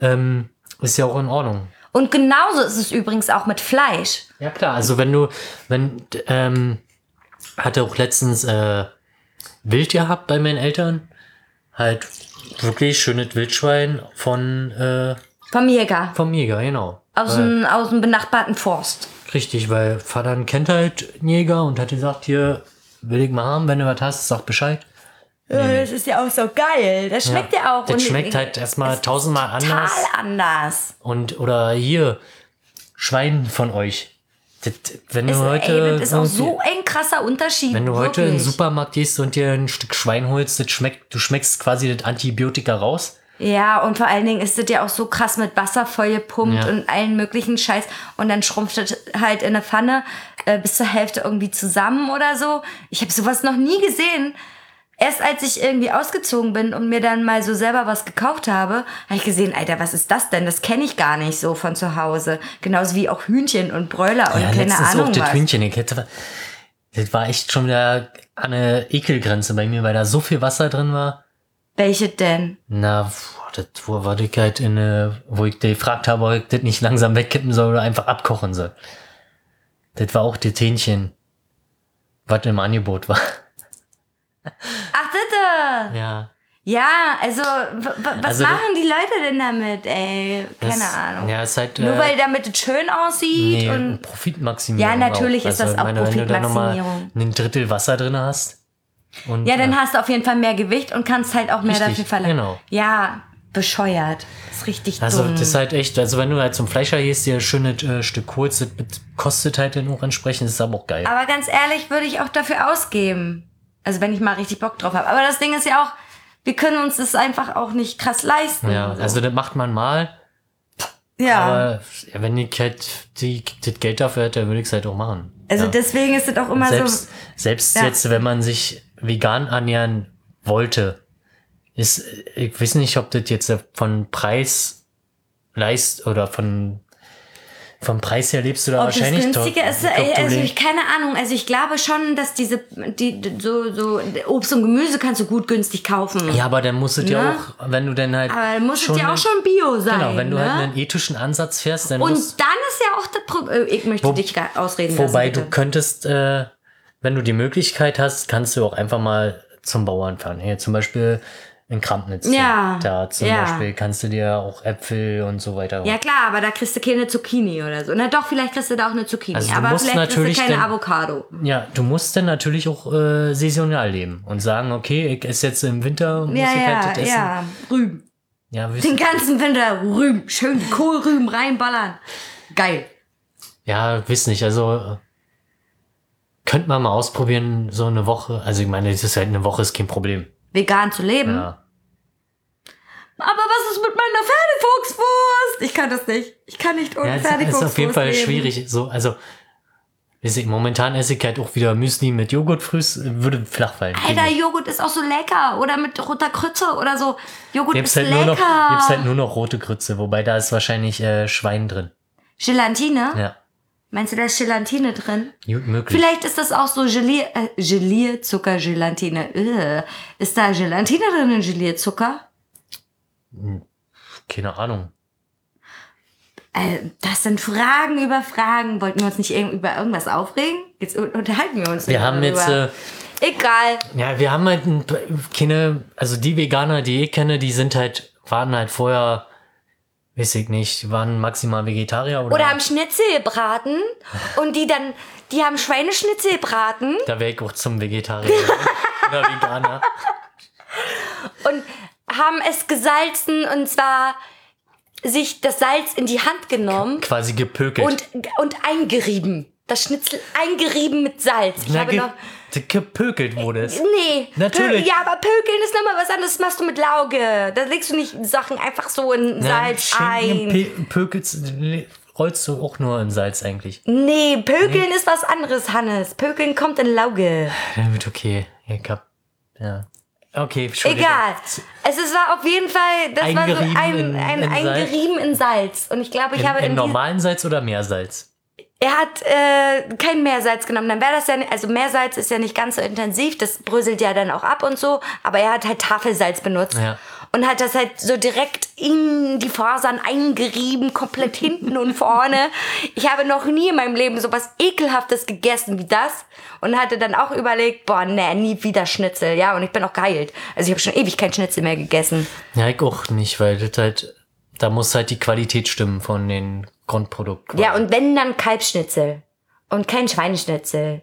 ähm, ist ja auch in Ordnung. Und genauso ist es übrigens auch mit Fleisch. Ja klar, also wenn du, wenn, ähm, hatte auch letztens äh, Wild gehabt bei meinen Eltern, halt wirklich schönes Wildschwein von äh, Vom Jäger. vom Jäger, genau. Aus, dem, aus dem benachbarten Forst. Richtig, weil Vater kennt halt einen Jäger und hat gesagt, hier will ich mal haben, wenn du was hast, sag Bescheid. Ja, das ist ja auch so geil. Das schmeckt ja, auch. Das und- schmeckt halt erstmal tausendmal anders. Total anders. Und, oder hier, Schwein von euch. Das, wenn du Ist, heute. ey, das ist auch so ein krasser Unterschied. Wenn du heute in den wirklich. Supermarkt gehst und dir ein Stück Schwein holst, das schmeckt, du schmeckst quasi das Antibiotika raus. Ja, und vor allen Dingen ist das ja auch so krass mit Wasser vollgepumpt Ja. und allen möglichen Scheiß. Und dann schrumpft das halt in der Pfanne äh, bis zur Hälfte irgendwie zusammen oder so. Ich habe sowas noch nie gesehen. Erst als ich irgendwie ausgezogen bin und mir dann mal so selber was gekauft habe, habe ich gesehen, Alter, was ist das denn? Das kenne ich gar nicht so von zu Hause. Genauso wie auch Hühnchen und Bräuler und keine letztens Ahnung auch das was. Hühnchen. Ich hätte, das war echt schon wieder an eine Ekelgrenze bei mir, weil da so viel Wasser drin war. Welche denn? Na, das, wo war ich halt in, äh, wo ich gefragt habe, ob ich das nicht langsam wegkippen soll oder einfach abkochen soll. Das war auch das Hähnchen, was im Angebot war. Ach, bitte! Ja. Ja, also, was Also, machen die Leute denn damit, ey? Keine das, Ahnung. Ja, ist halt. Nur äh, weil damit es schön aussieht Nee, und Profitmaximierung. Ja, natürlich auch. ist das auch Wenn du da nochmal Profitmaximierung. ein Drittel Wasser drin hast. Und, ja, dann äh, hast du auf jeden Fall mehr Gewicht und kannst halt auch mehr Richtig, dafür verlangen. genau. Ja, bescheuert. ist richtig Also dumm. das ist halt echt, also wenn du halt zum Fleischer gehst, dir ein schönes äh, Stück holst, das kostet halt dann auch entsprechend, das ist aber auch geil. Aber ganz ehrlich, würde ich auch dafür ausgeben. Also wenn ich mal richtig Bock drauf habe. Aber das Ding ist ja auch, wir können uns das einfach auch nicht krass leisten. ja, so. also das macht man mal, ja. aber wenn ich halt die, das Geld dafür hätte, dann würde ich es halt auch machen. also ja. deswegen ist es auch immer selbst, so. selbst Ja. jetzt, wenn man sich vegan ernähren wollte, ist, ich weiß nicht, ob das jetzt von Preis leist oder von vom Preis her lebst du da Ob das wahrscheinlich günstiger doch- ist, ich glaub, du also ich keine Ahnung. Also ich glaube schon, dass diese die so so Obst und Gemüse kannst du gut günstig kaufen. ja, aber dann musst du dir Ne? auch, wenn du dann halt Aber dann muss es ja auch schon Bio sein. Genau, wenn du ne? halt einen ethischen Ansatz fährst, dann Und musst, dann ist ja auch das Problem. Ich möchte Wo- dich ausreden wobei lassen. du könntest, äh, wenn du die Möglichkeit hast, kannst du auch einfach mal zum Bauern fahren. Hier zum Beispiel in Krampnitz. Ja, Da zum ja. Beispiel kannst du dir auch Äpfel und so weiter. Ja klar, aber da kriegst du keine Zucchini oder so. Na doch, vielleicht kriegst du da auch eine Zucchini. Also du aber musst vielleicht kriegst natürlich du keine dann- Avocado. Ja, du musst dann natürlich auch äh, saisonal leben und sagen, okay, ich esse jetzt im Winter, muss Ja, ich halt ja, essen. ja. Rüben. Ja, Den ganzen Winter Rüben. Schön Kohlrüben reinballern. Geil. ja, wisst nicht, also könnte man mal ausprobieren, so eine Woche. Also ich meine, das ist halt eine Woche, ist kein Problem. Vegan zu leben. Ja. Aber was ist mit meiner Pferdefuchswurst? Ich kann das nicht. Ich kann nicht ohne Ja, es ist Pferdefuchswurst auf jeden Fall leben. schwierig. So, also, momentan esse ich halt auch wieder Müsli mit Joghurt frühs, würde flach fallen. Alter, Joghurt ist auch so lecker. Oder mit roter Krütze oder so. Joghurt Gibt's ist halt, lecker. nur noch, gibt's halt nur noch rote Grütze, wobei da ist wahrscheinlich äh, Schwein drin. Gelatine? Ja, Meinst du, da ist Gelatine drin? gut möglich. Vielleicht ist das auch so Gelee, äh, Gelierzucker-Gelatine. Äh, ist da Gelatine drin in Gelierzucker? Keine Ahnung. Äh, das sind Fragen über Fragen. Wollten wir uns nicht über irgendwas aufregen? Jetzt un- unterhalten wir uns Wir haben jetzt, darüber. äh, Egal. ja, wir haben halt ein, keine, also die Veganer, die ich kenne, die sind halt, waren halt vorher, weiß ich nicht, waren maximal Vegetarier oder, Oder haben Schnitzel gebraten und die dann, die haben Schweineschnitzel gebraten da wäre ich auch zum Vegetarier oder Veganer. und haben es gesalzen und zwar sich das Salz in die Hand genommen Quasi gepökelt. und, und eingerieben. Das Schnitzel eingerieben mit Salz. Ich Na, habe ge noch. gepökelt wurde es. Nee. Natürlich. Ja, aber Pökeln ist nochmal was anderes. Das machst du mit Lauge. Da legst du nicht Sachen einfach so in Salz ein. Schinken, Pökelst, rollst du auch nur in Salz eigentlich. Nee, Pökeln ist was anderes, Hannes. Pökeln kommt in Lauge. Gut, okay. Ich hab, ja. Okay. Egal. Es ist, war auf jeden Fall, das war so ein, in- ein, in ein Salz? Gerieben in Salz. Und ich glaube, ich In, habe in normalen Salz oder Meersalz? Er hat äh, kein Meersalz genommen. Dann wäre das ja, nicht- also Meersalz ist ja nicht ganz so intensiv, das bröselt ja dann auch ab und so, aber er hat halt Tafelsalz benutzt. Ja. Und hat das halt so direkt in die Fasern eingerieben, komplett hinten und vorne. Ich habe noch nie in meinem Leben so was ekelhaftes gegessen wie das. Und hatte dann auch überlegt, boah, nee, nie wieder Schnitzel, ja. Und ich bin auch geheilt. Also ich habe schon ewig kein Schnitzel mehr gegessen. Ja, ich auch nicht, weil das halt, da muss halt die Qualität stimmen von den Grundprodukten. Ja, und wenn, dann Kalbsschnitzel. Und kein Schweineschnitzel.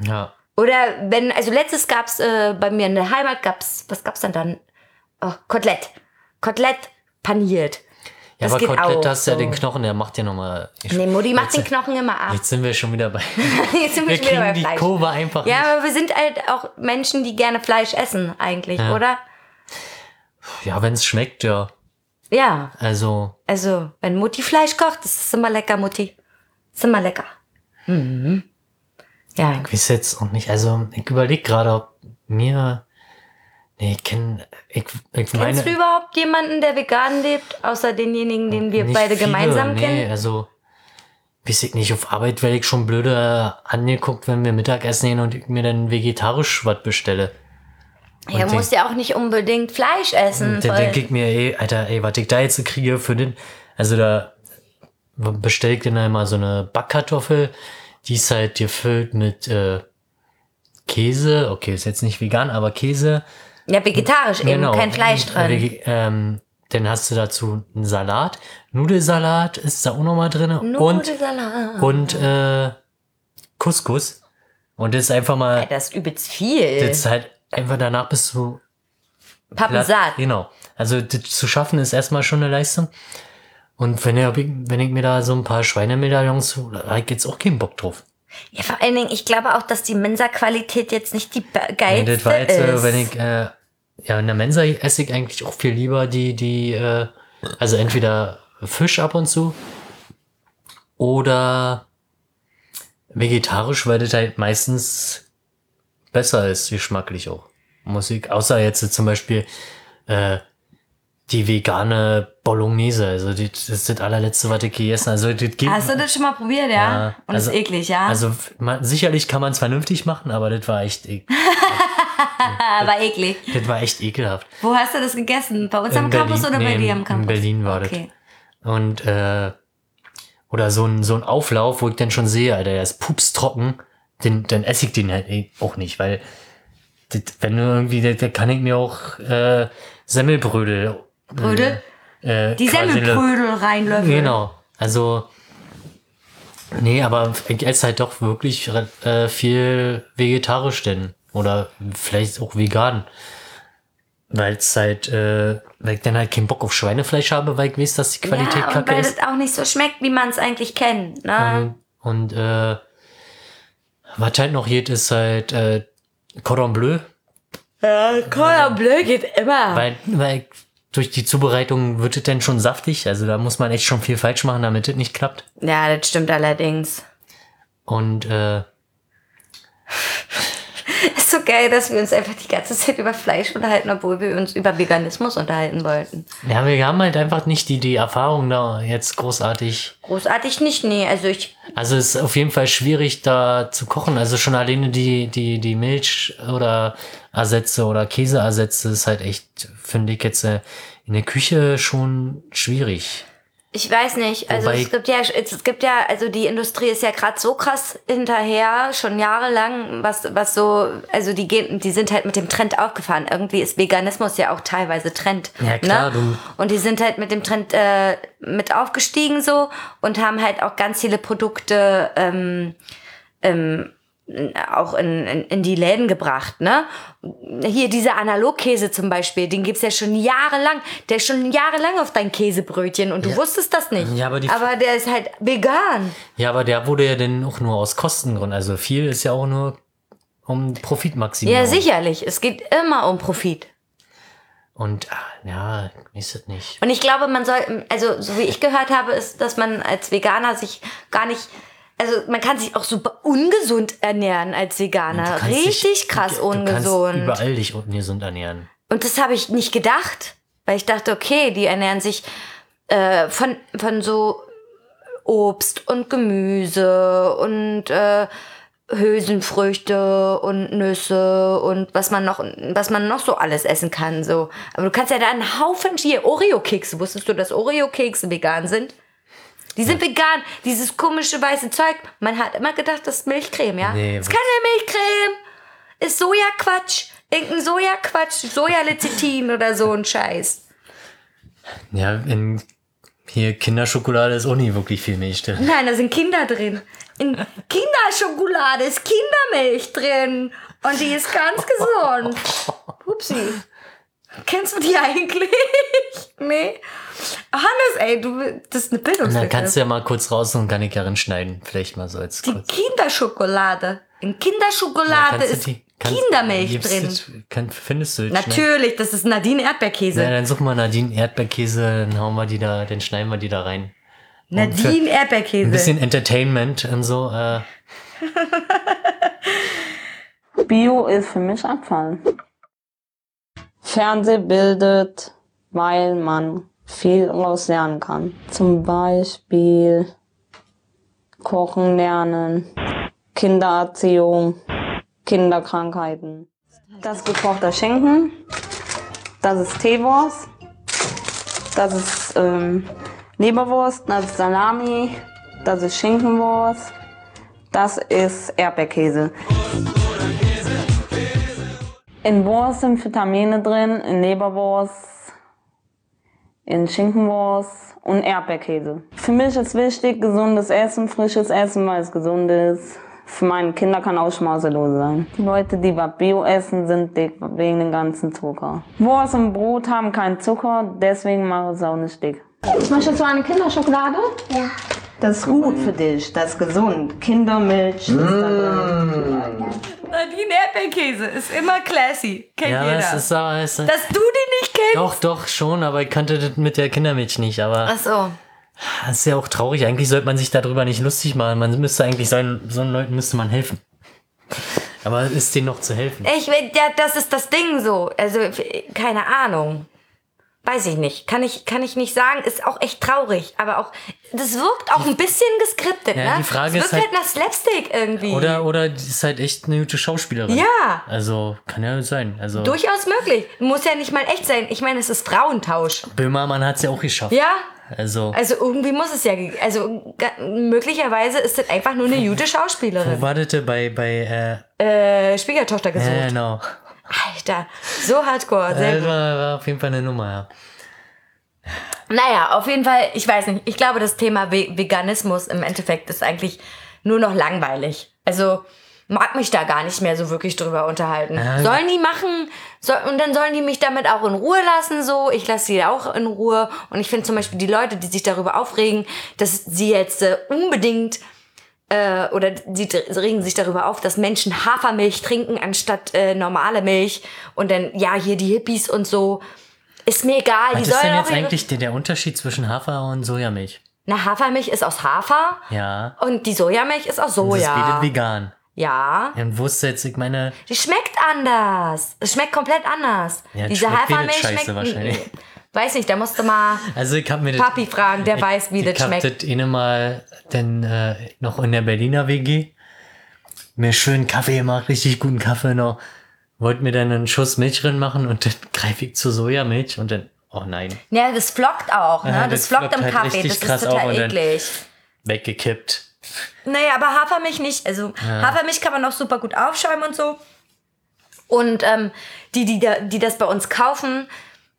Ja. Oder wenn, also letztes gab's äh, bei mir in der Heimat gab's, was gab's dann dann? Oh, Kotelett. Kotelett paniert. Ja, Das aber Kotelett auch hast ja so. den Knochen, der macht ja nochmal. Nee, Mutti macht den Knochen immer ab. Jetzt sind wir schon wieder bei. Jetzt sind wir, Wir schon wieder bei kriegen die Fleisch. Kurve einfach Ja, nicht. aber wir sind halt auch Menschen, die gerne Fleisch essen, eigentlich, Ja. oder? Ja, wenn es schmeckt, ja. Ja. Also, Also, wenn Mutti Fleisch kocht, ist immer lecker, Mutti. Ist immer lecker. Mhm. Ja. ich weiß jetzt auch nicht. Also, ich überlege gerade, ob mir. Nee, ich kenne. Ich, ich meine. Kennst du überhaupt jemanden, der vegan lebt, außer denjenigen, den wir beide viele, gemeinsam nee, kennen? also. Weiß ich nicht, auf Arbeit werde ich schon blöde angeguckt, wenn wir Mittagessen gehen und ich mir dann vegetarisch was bestelle. Ja, Und du musst ja auch nicht unbedingt Fleisch essen. Dann denke ich mir, ey, Alter, ey, was ich da jetzt kriege für den. Also da bestelle ich dann einmal so eine Backkartoffel, die ist halt gefüllt mit äh, Käse. Okay, ist jetzt nicht vegan, aber Käse. Ja, vegetarisch eben, Genau. kein Fleisch drin. Ähm, dann hast du dazu einen Salat. Nudelsalat ist da auch nochmal drin. Und, Nudelsalat. und äh, Couscous. Und das ist einfach mal, Das ist übelst viel. das ist halt einfach danach bist du Pappensaat. Genau. Also das zu schaffen ist erstmal schon eine Leistung. Und wenn, ich, wenn ich mir da so ein paar Schweinemedaillons, da hab ich jetzt auch keinen Bock drauf. Ja, vor allen Dingen, ich glaube auch, dass die Mensa-Qualität jetzt nicht die be- Nee, geilste das war jetzt, ist. äh, wenn ich, äh, ja, in der Mensa esse ich eigentlich auch viel lieber die, die, äh, also entweder Fisch ab und zu oder vegetarisch, weil das halt meistens besser ist, geschmacklich auch. Muss ich, außer jetzt zum Beispiel, äh, die vegane Bolognese, also die, das ist das allerletzte, was ich gegessen. Also, das geht, Hast du das schon mal probiert, ja? Ja, Und also- ist eklig, ja? also man, sicherlich kann man es vernünftig machen, aber das war echt, ek- aber eklig. das war echt ekelhaft. Wo hast du das gegessen? Bei uns am Campus oder bei nee, dir in- am Campus? In Berlin war okay. das. Und, äh, oder so ein, so ein Auflauf, wo ich dann schon sehe, Alter, der ist pupstrocken, den, dann esse ich den halt eh auch nicht, weil, das, wenn du irgendwie, da, da kann ich mir auch, äh, Semmelbrödel. Brödel? Äh, Die Semmelbrödel reinlöffeln. Genau. Also, nee, aber ich esse halt doch wirklich äh, viel vegetarisch denn. Oder vielleicht auch vegan. Weil es halt, äh, weil ich dann halt keinen Bock auf Schweinefleisch habe, weil ich weiß, dass die Qualität ja, und kacke weil ist. das auch nicht so schmeckt, wie man es eigentlich kennt. Ne? Und, und äh, was halt noch geht, ist halt äh, Cordon Bleu. Ja, Cordon Bleu geht immer. Weil, weil durch die Zubereitung wird es dann schon saftig. Also da muss man echt schon viel falsch machen, damit es nicht klappt. Ja, das stimmt allerdings. Und äh, Ist so geil, dass wir uns einfach die ganze Zeit über Fleisch unterhalten, obwohl wir uns über Veganismus unterhalten wollten. Ja, wir haben halt einfach nicht die, die Erfahrung da jetzt großartig. Großartig nicht, nee. Also ich, Also es ist auf jeden Fall schwierig da zu kochen. Also schon alleine die, die, die Milch oder Ersätze oder Käseersätze ist halt echt, finde ich jetzt äh, in der Küche schon schwierig. Ich weiß nicht. Also Wobei- es gibt ja, es gibt ja, also die Industrie ist ja gerade so krass hinterher, schon jahrelang, was, was so, also die gehen, die sind halt mit dem Trend aufgefahren. Irgendwie ist Veganismus ja auch teilweise Trend. Ja, klar, ne? du- Und die sind halt mit dem Trend äh, mit aufgestiegen so und haben halt auch ganz viele Produkte ähm, ähm, auch in, in, in die Läden gebracht, ne? Hier dieser Analogkäse zum Beispiel, den gibt's ja schon jahrelang. Der ist schon jahrelang auf dein Käsebrötchen und du wusstest das nicht. Ja, aber die- aber der ist halt vegan. Ja, aber der wurde ja dann auch nur aus Kostengründen. Also viel ist ja auch nur um Profitmaximierung. Ja, sicherlich. Es geht immer um Profit. Und ah, ja, weiß es nicht. Und ich glaube, man soll, also so wie ich gehört habe, ist, dass man als Veganer sich gar nicht, also man kann sich auch super ungesund ernähren als Veganer. Du kannst Richtig dich- krass du kannst ungesund. überall dich ungesund ernähren. Und das habe ich nicht gedacht, weil ich dachte, okay, die ernähren sich äh, von, von so Obst und Gemüse und äh, Hülsenfrüchte und Nüsse und was man noch, was man noch so alles essen kann. So. Aber du kannst ja da einen Haufen hier Oreo-Kekse. Wusstest du, dass Oreo-Kekse vegan sind? Die sind vegan. Dieses komische weiße Zeug. Man hat immer gedacht, das ist Milchcreme, ja? Nee, das ist keine Milchcreme. Ist Sojaquatsch. Irgendein Sojaquatsch. Sojalecithin oder so ein Scheiß. Ja, in hier Kinderschokolade ist auch nie wirklich viel Milch drin. Nein, da sind Kinder drin. In Kinderschokolade ist Kindermilch drin. Und die ist ganz gesund. Upsi. Kennst du die eigentlich? nee. Hannes, ey, du, das ist eine Und dann Bildungslücke. kannst du ja mal kurz raus und kann ich ja schneiden. Vielleicht mal so als Die kurz. Kinderschokolade. In Kinderschokolade ist die- kannst- Kindermilch drin. du- Kann, findest du? Natürlich, das ist Nadine Erdbeerkäse. Ja, dann such mal Nadine Erdbeerkäse, dann hauen wir die da, dann schneiden wir die da rein. Nadine Erdbeerkäse. Ein bisschen Entertainment und so. Äh, Bio ist für mich Abfall. Fernseh bildet, weil man viel daraus lernen kann. Zum Beispiel Kochen lernen, Kindererziehung, Kinderkrankheiten. Das gekochte Schinken, das ist Teewurst, das ist ähm, Leberwurst, das ist Salami, das ist Schinkenwurst, das ist Erdbeerkäse. In Wurst sind Vitamine drin, in Leberwurst, in Schinkenwurst und Erdbeerkäse. Für mich ist wichtig, gesundes Essen, frisches Essen, weil es gesund ist. Für meine Kinder kann auch schmauselos sein. Die Leute, die was Bio essen, sind dick wegen dem ganzen Zucker. Wurst und Brot haben keinen Zucker, deswegen mache ich es auch nicht dick. Möchtest du eine Kinderschokolade? Ja. Das ist gut für dich, das ist gesund. Kindermilch ist da drin. Nadine Erdbeerkäse ist immer classy. Kennt ja, jeder. es ist aber. Es ist, Dass du die nicht kennst? doch, doch, schon, aber ich kannte das mit der Kindermilch nicht. Aber Ach so. das ist ja auch traurig. Eigentlich sollte man sich darüber nicht lustig machen. Man müsste eigentlich solchen, so Leuten müsste man helfen. Aber ist denen noch zu helfen? Ich, will- ja, das ist das Ding so. Also, keine Ahnung. Weiß ich nicht. Kann ich, kann ich nicht sagen. Ist auch echt traurig. Aber auch, das wirkt auch ein bisschen geskriptet, Ja, ne? die Frage es ist wirkt halt- halt nach Slapstick irgendwie. Oder, oder ist halt echt eine gute Schauspielerin. Ja. Also, kann ja sein. Also, Durchaus möglich. Muss ja nicht mal echt sein. Ich meine, es ist Frauentausch. Böhmermann hat es ja auch geschafft. Ja. Also, Also irgendwie muss es ja, also möglicherweise ist das einfach nur eine gute wo Schauspielerin. wartete bei, bei, Äh, Schwiegertochter äh, gesucht. genau. Alter, so hardcore. Sehr Das gut. war, war auf jeden Fall eine Nummer, ja. Naja, auf jeden Fall, ich weiß nicht. Ich glaube, das Thema Ve Veganismus im Endeffekt ist eigentlich nur noch langweilig. Also mag mich da gar nicht mehr so wirklich drüber unterhalten. Ja. Sollen die machen, soll, und dann sollen die mich damit auch in Ruhe lassen, so. Ich lasse sie auch in Ruhe. Und ich finde zum Beispiel die Leute, die sich darüber aufregen, dass sie jetzt äh, unbedingt äh, oder sie regen sich darüber auf, dass Menschen Hafermilch trinken anstatt äh, normale Milch und dann ja hier die Hippies und so. Ist mir egal, Was ist denn jetzt eigentlich der, der Unterschied zwischen Hafer und Sojamilch? na, Hafermilch ist aus Hafer Ja. und die Sojamilch ist aus Das ist Soja. bietet vegan. Ja. Und wusste jetzt, ich meine, Die schmeckt anders. Es schmeckt komplett anders. Ja, Diese schmeckt Hafermilch das Scheiße schmeckt. wahrscheinlich. Weiß nicht, da musst du mal also ich habe mir das. Papi fragen, der ich, weiß, wie ich das schmeckt. das eine Mal denn äh, noch in der Berliner WG mir schön Kaffee gemacht, richtig guten Kaffee noch. Wollte mir dann einen Schuss Milch drin machen und dann greife ich zur Sojamilch und dann, oh nein, Ja, das flockt auch, ne? Ja, das, das flockt flockt im halt Kaffee. Das ist total eklig. weggekippt. Naja, aber Hafermilch nicht. Also Hafermilch kann man auch super gut aufschäumen und so. Und ähm, die, die, die das bei uns kaufen,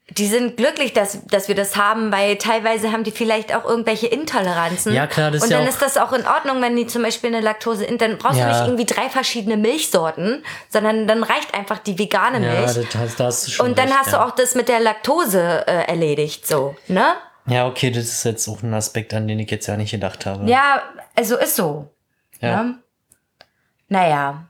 die sind glücklich, dass, dass wir das haben, weil teilweise haben die vielleicht auch irgendwelche Intoleranzen. Ja, klar, das ist Und ja dann auch- ist das auch in Ordnung, wenn die zum Beispiel eine Laktose, dann brauchst Ja. du nicht irgendwie drei verschiedene Milchsorten, sondern dann reicht einfach die vegane Ja, Milch. das hast, da hast du schon und dann recht, hast ja. du auch das mit der Laktose äh, erledigt, so, ne? Ja, okay, das ist jetzt auch ein Aspekt, an den ich jetzt ja nicht gedacht habe. Ja, also ist so. Ja. Ne? Naja,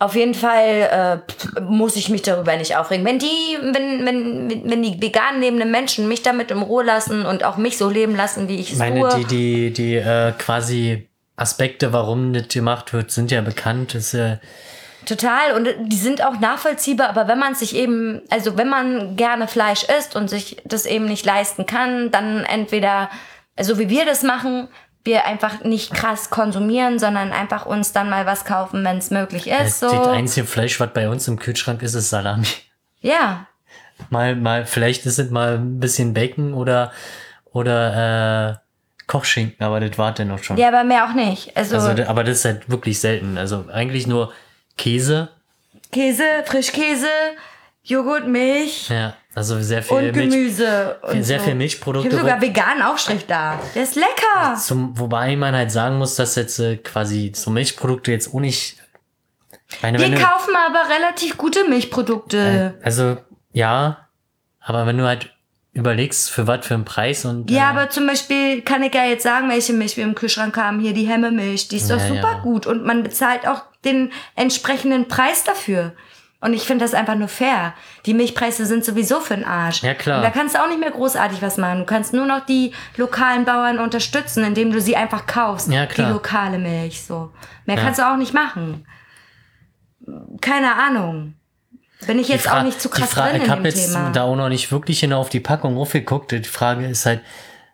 auf jeden Fall äh, muss ich mich darüber nicht aufregen. Wenn die, wenn, wenn, wenn die vegan lebenden Menschen mich damit in Ruhe lassen und auch mich so leben lassen, wie ich es meine, die, die, die äh, quasi Aspekte, warum das gemacht wird, sind ja bekannt. Das, äh, Total und die sind auch nachvollziehbar, aber wenn man sich eben, also wenn man gerne Fleisch isst und sich das eben nicht leisten kann, dann entweder, so wie wir das machen, wir einfach nicht krass konsumieren, sondern einfach uns dann mal was kaufen, wenn es möglich ist. das So. einzige Fleisch, was bei uns im Kühlschrank ist, ist Salami. Ja, Mal, mal, vielleicht ist es mal ein bisschen Bacon oder, oder äh, Kochschinken, aber das war dann auch schon. ja, aber mehr auch nicht. Also, Also, aber das ist halt wirklich selten. Also eigentlich nur Käse. Käse, Frischkäse, Joghurt, Milch Ja, also sehr viel und Milch. Gemüse. Und sehr so. viel Milchprodukte, Ich habe sogar veganen Aufstrich da. Der ist lecker. Zum, wobei man halt sagen muss, dass jetzt äh, quasi so Milchprodukte jetzt auch nicht. Ich meine, Wir du, kaufen aber relativ gute Milchprodukte. also ja, aber wenn du halt überlegst, für was für einen Preis und Ja, äh, aber zum Beispiel kann ich ja jetzt sagen, welche Milch wir im Kühlschrank haben. Hier die Hemmemilch, die ist doch Ja, super ja. gut und man bezahlt auch den entsprechenden Preis dafür. Und ich finde das einfach nur fair. Die Milchpreise sind sowieso für den Arsch. Ja, klar. Und da kannst du auch nicht mehr großartig was machen. Du kannst nur noch die lokalen Bauern unterstützen, indem du sie einfach kaufst. Ja, klar. Die lokale Milch, so. Mehr Ja. kannst du auch nicht machen. Keine Ahnung. Bin ich jetzt auch nicht zu krass die Fra- drin Ich habe jetzt Thema. da auch noch nicht wirklich genau auf die Packung aufgeguckt. Die Frage ist halt,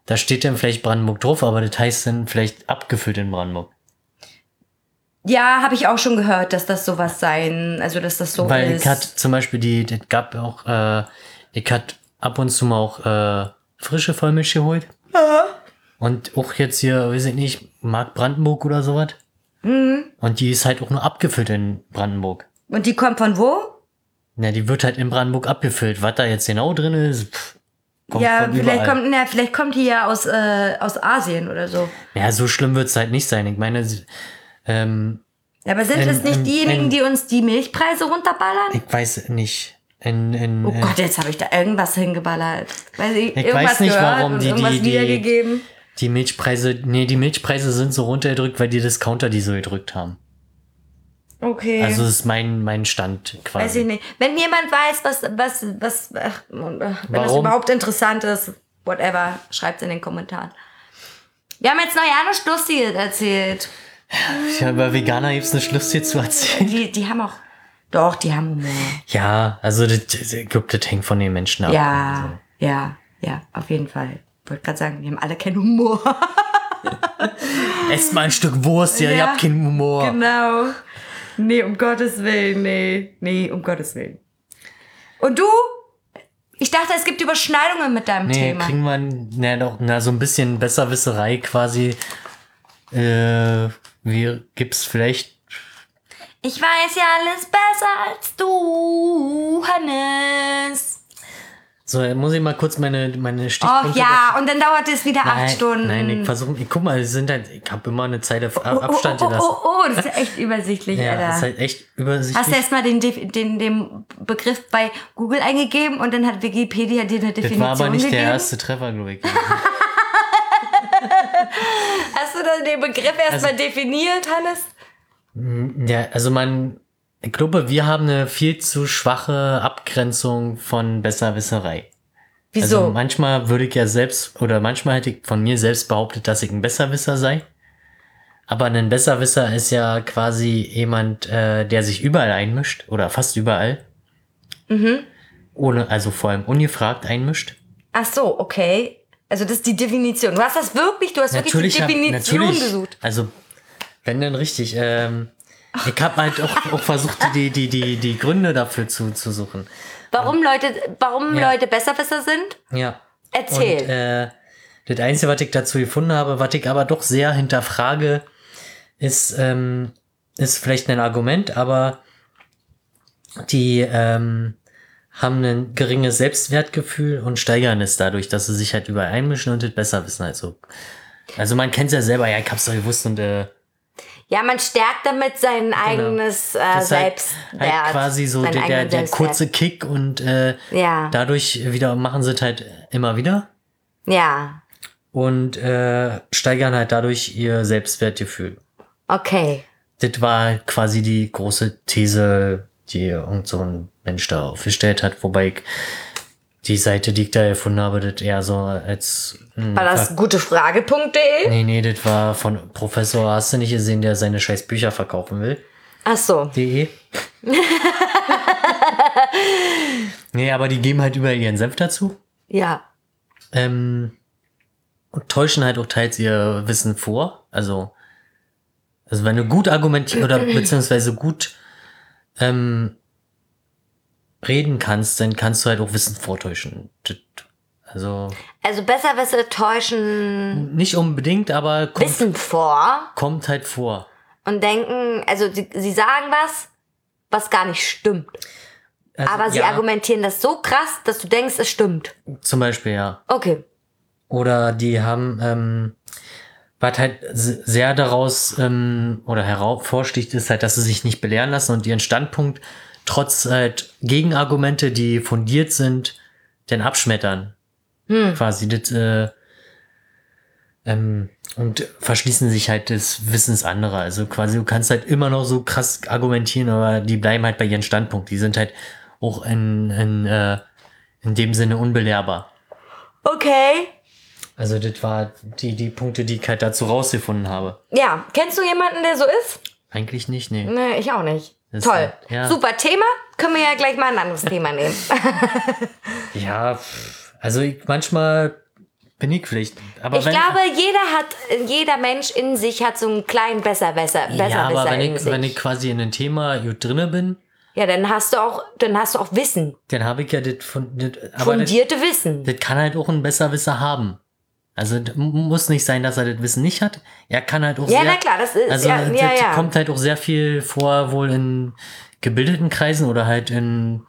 da steht dann vielleicht Brandenburg drauf, aber das heißt dann vielleicht abgefüllt in Brandenburg. Ja, habe ich auch schon gehört, dass das sowas sein, also dass das so Weil ist. ich hatte zum Beispiel die, das gab auch, äh, ich hatte ab und zu mal auch äh, frische Vollmilch geholt. Und auch jetzt hier, weiß ich nicht, Mark Brandenburg oder sowas. Mhm. Und die ist halt auch nur abgefüllt in Brandenburg. Und die kommt von wo? Na, die wird halt in Brandenburg abgefüllt. Was da jetzt genau drin ist, pff, kommt ja, von vielleicht überall. kommt, na, vielleicht kommt die ja aus, äh, aus Asien oder so. Ja, so schlimm wird's halt nicht sein. Ich meine, ähm, Aber sind In- es nicht diejenigen, die uns die Milchpreise runterballern? ich weiß nicht. In, in, Oh äh, Gott, jetzt habe ich da irgendwas hingeballert. Weiß ich, Ich weiß nicht, warum die- die- die- die Milchpreise, nee, die Milchpreise sind so runtergedrückt, weil die Discounter die so gedrückt haben. Okay. Also das ist mein, mein Stand quasi. weiß ich nicht. Wenn jemand weiß, was, was, was, ach, wenn das Warum? überhaupt interessant ist, whatever, schreibt's in den Kommentaren. Wir haben jetzt noch ja nichts Lustiges erzählt. Ja, über Veganer gibt's eine Schluss hier zu erzählen. Die, die haben auch, doch, die haben Humor. Ja, also das, das, ich glaub, das hängt von den Menschen ab. Ja, Also. ja, ja, auf jeden Fall. Ich wollte gerade sagen, die haben alle keinen Humor. Esst mal ein Stück Wurst, ja, ihr Ja, habt keinen Humor. Genau. Nee, um Gottes Willen, nee. Nee, um Gottes Willen. Und du? Ich dachte, es gibt Überschneidungen mit deinem Nee, Thema. kriegen wir na, doch, na, so ein bisschen Besserwisserei quasi. Äh, wie gibt's vielleicht. Ich weiß ja alles besser als du, Hannes. So, muss ich mal kurz meine, meine Oh Stichpunkte. ja, und dann dauert es wieder Nein, acht Stunden. Nein, ich versuche, ich guck mal, es sind halt, ich habe immer eine Zeit auf oh, oh, Abstand oh, gelassen. oh, oh, oh, das ist ja echt übersichtlich, ja, Alter. das ist halt echt übersichtlich. Hast du erstmal den, den, den Begriff bei Google eingegeben und dann hat Wikipedia dir eine das Definition war aber nicht gegeben? der erste Treffer, glaube ich. Du den Begriff erstmal Also definiert, Hannes? Ja, also man, ich glaube, wir haben eine viel zu schwache Abgrenzung von Besserwisserei. Wieso? Also manchmal würde ich ja selbst, oder manchmal hätte ich von mir selbst behauptet, dass ich ein Besserwisser sei. Aber ein Besserwisser ist ja quasi jemand, äh, der sich überall einmischt, oder fast überall. Mhm. Ohne, also vor allem ungefragt einmischt. Ach so, okay. Also das ist die Definition. Du hast das wirklich, du hast wirklich die hab- Definition natürlich, gesucht. Also, wenn dann richtig. Ähm, ich habe halt auch, auch versucht, die, die, die, die Gründe dafür zu, zu suchen. Warum Leute, warum Ja. Leute Besserwisser sind? Ja. Erzähl. Und äh, das Einzige, was ich dazu gefunden habe, was ich aber doch sehr hinterfrage, ist, ähm, ist vielleicht ein Argument, aber die ähm, haben ein geringes Selbstwertgefühl und steigern es dadurch, dass sie sich halt überall einmischen und das besser wissen. Also, also man kennt es ja selber, ja, ich hab's doch gewusst und äh, Ja, man stärkt damit sein eigenes äh, Genau. das halt, Selbstwert. halt quasi so der, der, der kurze Kick und äh, Ja. dadurch wieder machen sie es halt immer wieder. Ja, und äh, steigern halt dadurch ihr Selbstwertgefühl. okay. Das war quasi die große These, die irgend so ein Mensch da aufgestellt hat, wobei ich die Seite, die ich da erfunden habe, das eher so als. hm, War das gutefrage.de? Nee, nee, das war von Professor, hast du nicht gesehen, der seine scheiß Bücher verkaufen will? Ach so. De. nee, aber die geben halt überall ihren Senf dazu. Ja. Ähm, und täuschen halt auch teils ihr Wissen vor. Also, also wenn du gut argumentierst oder beziehungsweise gut ähm, reden kannst, dann kannst du halt auch Wissen vortäuschen. Also Also besser Wisse täuschen nicht unbedingt, aber kommt, Wissen vor kommt halt vor. und denken, also sie, sie sagen was, was gar nicht stimmt. Also, Aber sie ja, argumentieren das so krass, dass du denkst, es stimmt. Zum Beispiel, ja. Okay. Oder die haben, ähm, was halt se- sehr daraus ähm, oder hervorsticht, ist halt, dass sie sich nicht belehren lassen und ihren Standpunkt trotz halt Gegenargumente, die fundiert sind, dann abschmettern. Quasi das, äh, ähm, und verschließen sich halt des Wissens anderer. Also quasi, du kannst halt immer noch so krass argumentieren, aber die bleiben halt bei ihrem Standpunkt. Die sind halt auch in, in, äh, in dem Sinne unbelehrbar. Okay. Also das war die, die Punkte, die ich halt dazu rausgefunden habe. Ja, kennst du jemanden, der so ist? Eigentlich nicht, nee. Nee, ich auch nicht. Ist Toll. halt- ja. Super Thema. Können wir ja gleich mal ein anderes Thema nehmen. Ja, also ich, manchmal bin ich vielleicht. Aber Ich wenn, glaube, jeder hat, jeder Mensch in sich hat so einen kleinen Besserwisser, ja, aber wenn ich, sich. wenn ich quasi in ein Thema drinne bin, ja, dann hast du auch, dann hast du auch Wissen. dann habe ich ja das, Fundierte Wissen. das kann halt auch ein Besserwisser haben. Also muss nicht sein, dass er das Wissen nicht hat. Er kann halt auch Ja, sehr, na klar, das ist- also ja, das ja, ja. kommt halt auch sehr viel vor, wohl in gebildeten Kreisen oder halt in,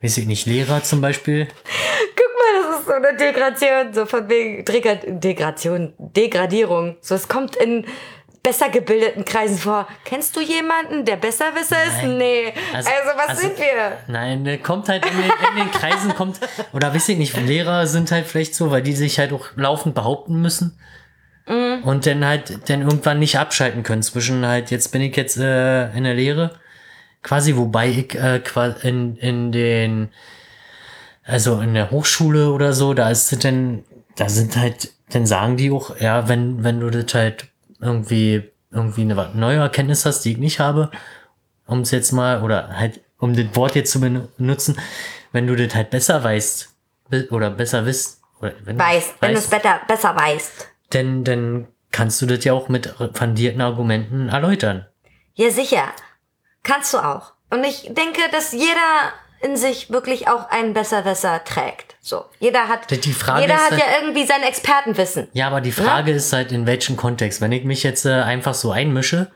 weiß ich nicht, Lehrer zum Beispiel. Guck mal, das ist so eine Degradation, so von wegen Degra Degradation, Degradierung. So, es kommt in besser gebildeten Kreisen vor. Kennst du jemanden, der Besserwisser ist? Nein. Nee. Also- Also, was also- sind wir? Nein, der kommt halt in den, in den Kreisen, kommt, oder weiß ich nicht, Lehrer sind halt vielleicht so, weil die sich halt auch laufend behaupten müssen. Und dann halt dann irgendwann nicht abschalten können zwischen halt, jetzt bin ich jetzt äh, in der Lehre. Quasi, wobei ich äh, in, in den, also in der Hochschule oder so, da ist es dann, da sind halt, dann sagen die auch, ja, wenn, wenn du das halt irgendwie, irgendwie eine neue Erkenntnis hast, die ich nicht habe, um es jetzt mal, oder halt, um das Wort jetzt zu benutzen, wenn du das halt besser weißt, oder besser wisst, oder wenn Weißt, wenn du es besser, besser weißt. dann, dann kannst du das ja auch mit fundierten Argumenten erläutern. Ja, sicher. Kannst du auch. Und ich denke, dass jeder in sich wirklich auch einen Besserwisser trägt. So. Jeder hat, Die Frage jeder ist hat halt- ja irgendwie sein Expertenwissen. Ja, aber die Frage ist halt, in welchem Kontext. Wenn ich mich jetzt äh, einfach so einmische,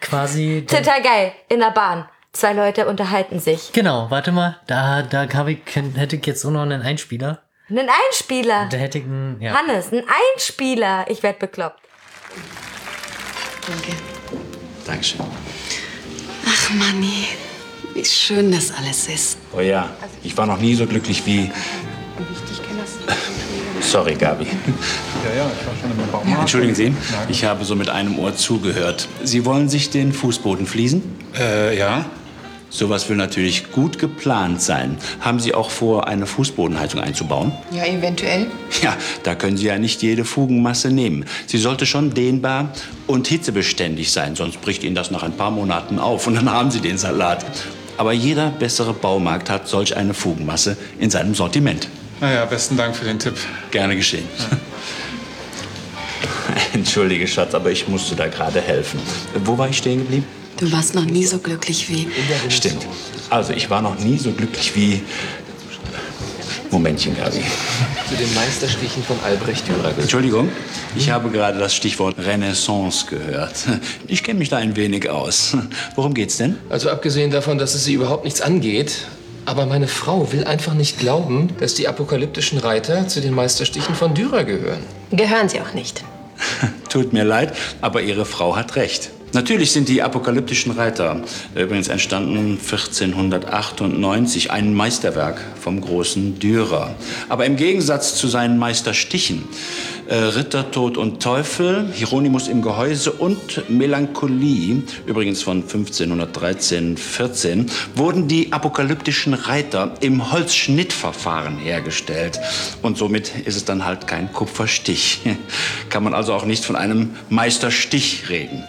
quasi. Total geil. In der Bahn. Zwei Leute unterhalten sich. Genau, warte mal, da, da hab ich, hätte ich jetzt auch noch einen Einspieler. Einen Einspieler. Da hätte ich einen, ja. Hannes, ein Einspieler. Ich werd bekloppt. Danke. Dankeschön. Ach, Manni, wie schön das alles ist. Oh ja, ich war noch nie so glücklich wie. Sorry, Gabi. Ja, ja, ich war schon im Baumarkt. Entschuldigen Sie, ich habe so mit einem Ohr zugehört. Sie wollen sich den Fußboden fließen? Äh, ja. Sowas will natürlich gut geplant sein. Haben Sie auch vor, eine Fußbodenheizung einzubauen? Ja, eventuell. Ja, da können Sie ja nicht jede Fugenmasse nehmen. Sie sollte schon dehnbar und hitzebeständig sein, sonst bricht Ihnen das nach ein paar Monaten auf und dann haben Sie den Salat. Aber jeder bessere Baumarkt hat solch eine Fugenmasse in seinem Sortiment. Naja, besten Dank für den Tipp. Gerne geschehen. Entschuldige, Schatz, aber ich musste da gerade helfen. Wo war ich stehen geblieben? Du warst noch nie so glücklich wie. Stimmt. Also, ich war noch nie so glücklich wie. Momentchen, Gabi. Zu den Meisterstichen von Albrecht Dürer gehört. Entschuldigung, ich habe gerade das Stichwort Renaissance gehört. Ich kenne mich da ein wenig aus. Worum geht's denn? Also abgesehen davon, dass es sie überhaupt nichts angeht, aber meine Frau will einfach nicht glauben, dass die apokalyptischen Reiter zu den Meisterstichen von Dürer gehören. Gehören sie auch nicht. Tut mir leid, aber Ihre Frau hat recht. Natürlich sind die apokalyptischen Reiter übrigens entstanden 1498, ein Meisterwerk vom großen Dürer. Aber im Gegensatz zu seinen Meisterstichen, äh, Ritter, Tod und Teufel, Hieronymus im Gehäuse und Melancholie, übrigens von 1513, 14, wurden die apokalyptischen Reiter im Holzschnittverfahren hergestellt. Und somit ist es dann halt kein Kupferstich. Kann man also auch nicht von einem Meisterstich reden.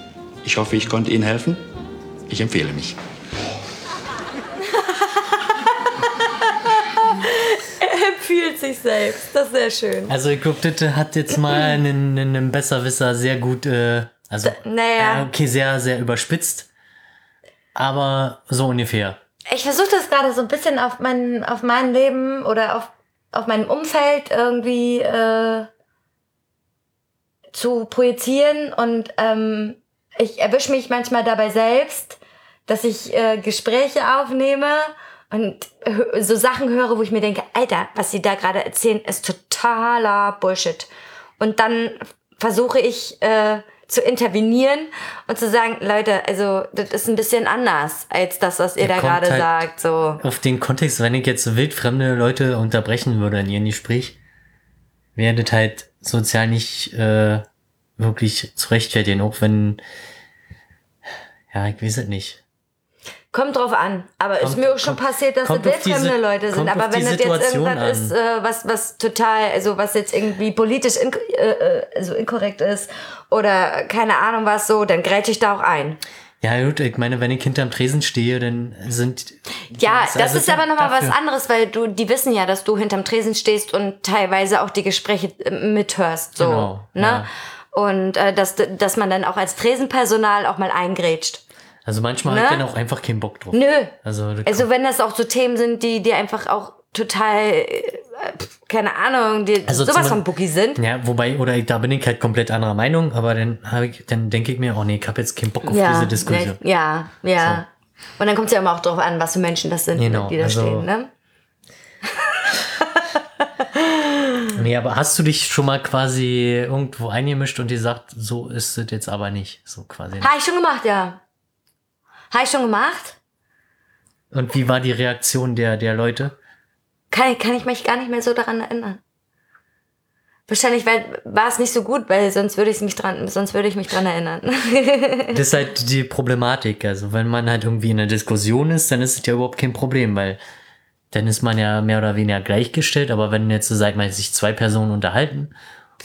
Ich hoffe, ich konnte Ihnen helfen. Ich empfehle mich. Er empfiehlt sich selbst. Das ist sehr schön. Also ich glaube, das hat jetzt mal einen, einen Besserwisser sehr gut, äh, also naja. äh, okay, sehr, sehr überspitzt. Aber so ungefähr. Ich versuche das gerade so ein bisschen auf mein, auf mein Leben oder auf, auf mein Umfeld irgendwie äh, zu projizieren und ähm, ich erwische mich manchmal dabei selbst, dass ich äh, Gespräche aufnehme und so Sachen höre, wo ich mir denke, Alter, was sie da gerade erzählen, ist totaler Bullshit. Und dann versuche ich äh, zu intervenieren und zu sagen, Leute, also das ist ein bisschen anders als das, was ihr Der da gerade halt- sagt. So. Auf den Kontext, wenn ich jetzt wildfremde Leute unterbrechen würde in ihrem Gespräch, wäre das halt sozial nicht äh, wirklich zu rechtfertigen, auch wenn, ja, ich weiß es nicht. Kommt drauf an. Aber ist Kommt- mir auch schon kommt- passiert, dass das Sit- Leute sind. Aber wenn das jetzt irgendwas ist, äh, was, was total, also was jetzt irgendwie politisch in, äh, äh, also inkorrekt ist oder keine Ahnung was so, dann grätsche ich da auch ein. Ja, gut, ich meine, wenn ich hinterm Tresen stehe, dann sind. Ja, ist das also ist aber nochmal was anderes, weil du, die wissen ja, dass du hinterm Tresen stehst und teilweise auch die Gespräche äh, mithörst. So, Genau, ne? ja. Und äh, dass, dass man dann auch als Tresenpersonal auch mal eingrätscht. Also manchmal Ne? hat dann auch einfach keinen Bock drauf. Nö. Also, Also wenn das auch so Themen sind, die, die einfach auch total, äh, keine Ahnung, die Also sowas von Boogie sind. Ja, wobei, oder ich, da bin ich halt komplett anderer Meinung, aber dann habe ich, dann denke ich mir, oh nee, ich habe jetzt keinen Bock auf diese Diskussion. ne, Ja, ja. Und dann kommt es ja immer auch drauf an, was für Menschen das sind, Genau, die da also- stehen. Ne? Nee, aber hast du dich schon mal quasi irgendwo eingemischt und dir sagt, so ist es jetzt aber nicht, so quasi. Habe ich schon gemacht, ja. Habe ich schon gemacht. Und wie war die Reaktion der, der Leute? Kann, kann ich mich gar nicht mehr so daran erinnern. Wahrscheinlich weil, war es nicht so gut, weil sonst würde ich mich dran, sonst würde ich mich dran erinnern. Das ist halt die Problematik. Also wenn man halt irgendwie in einer Diskussion ist, dann ist es ja überhaupt kein Problem, weil dann ist man ja mehr oder weniger gleichgestellt. Aber wenn jetzt, sag mal, sich zwei Personen unterhalten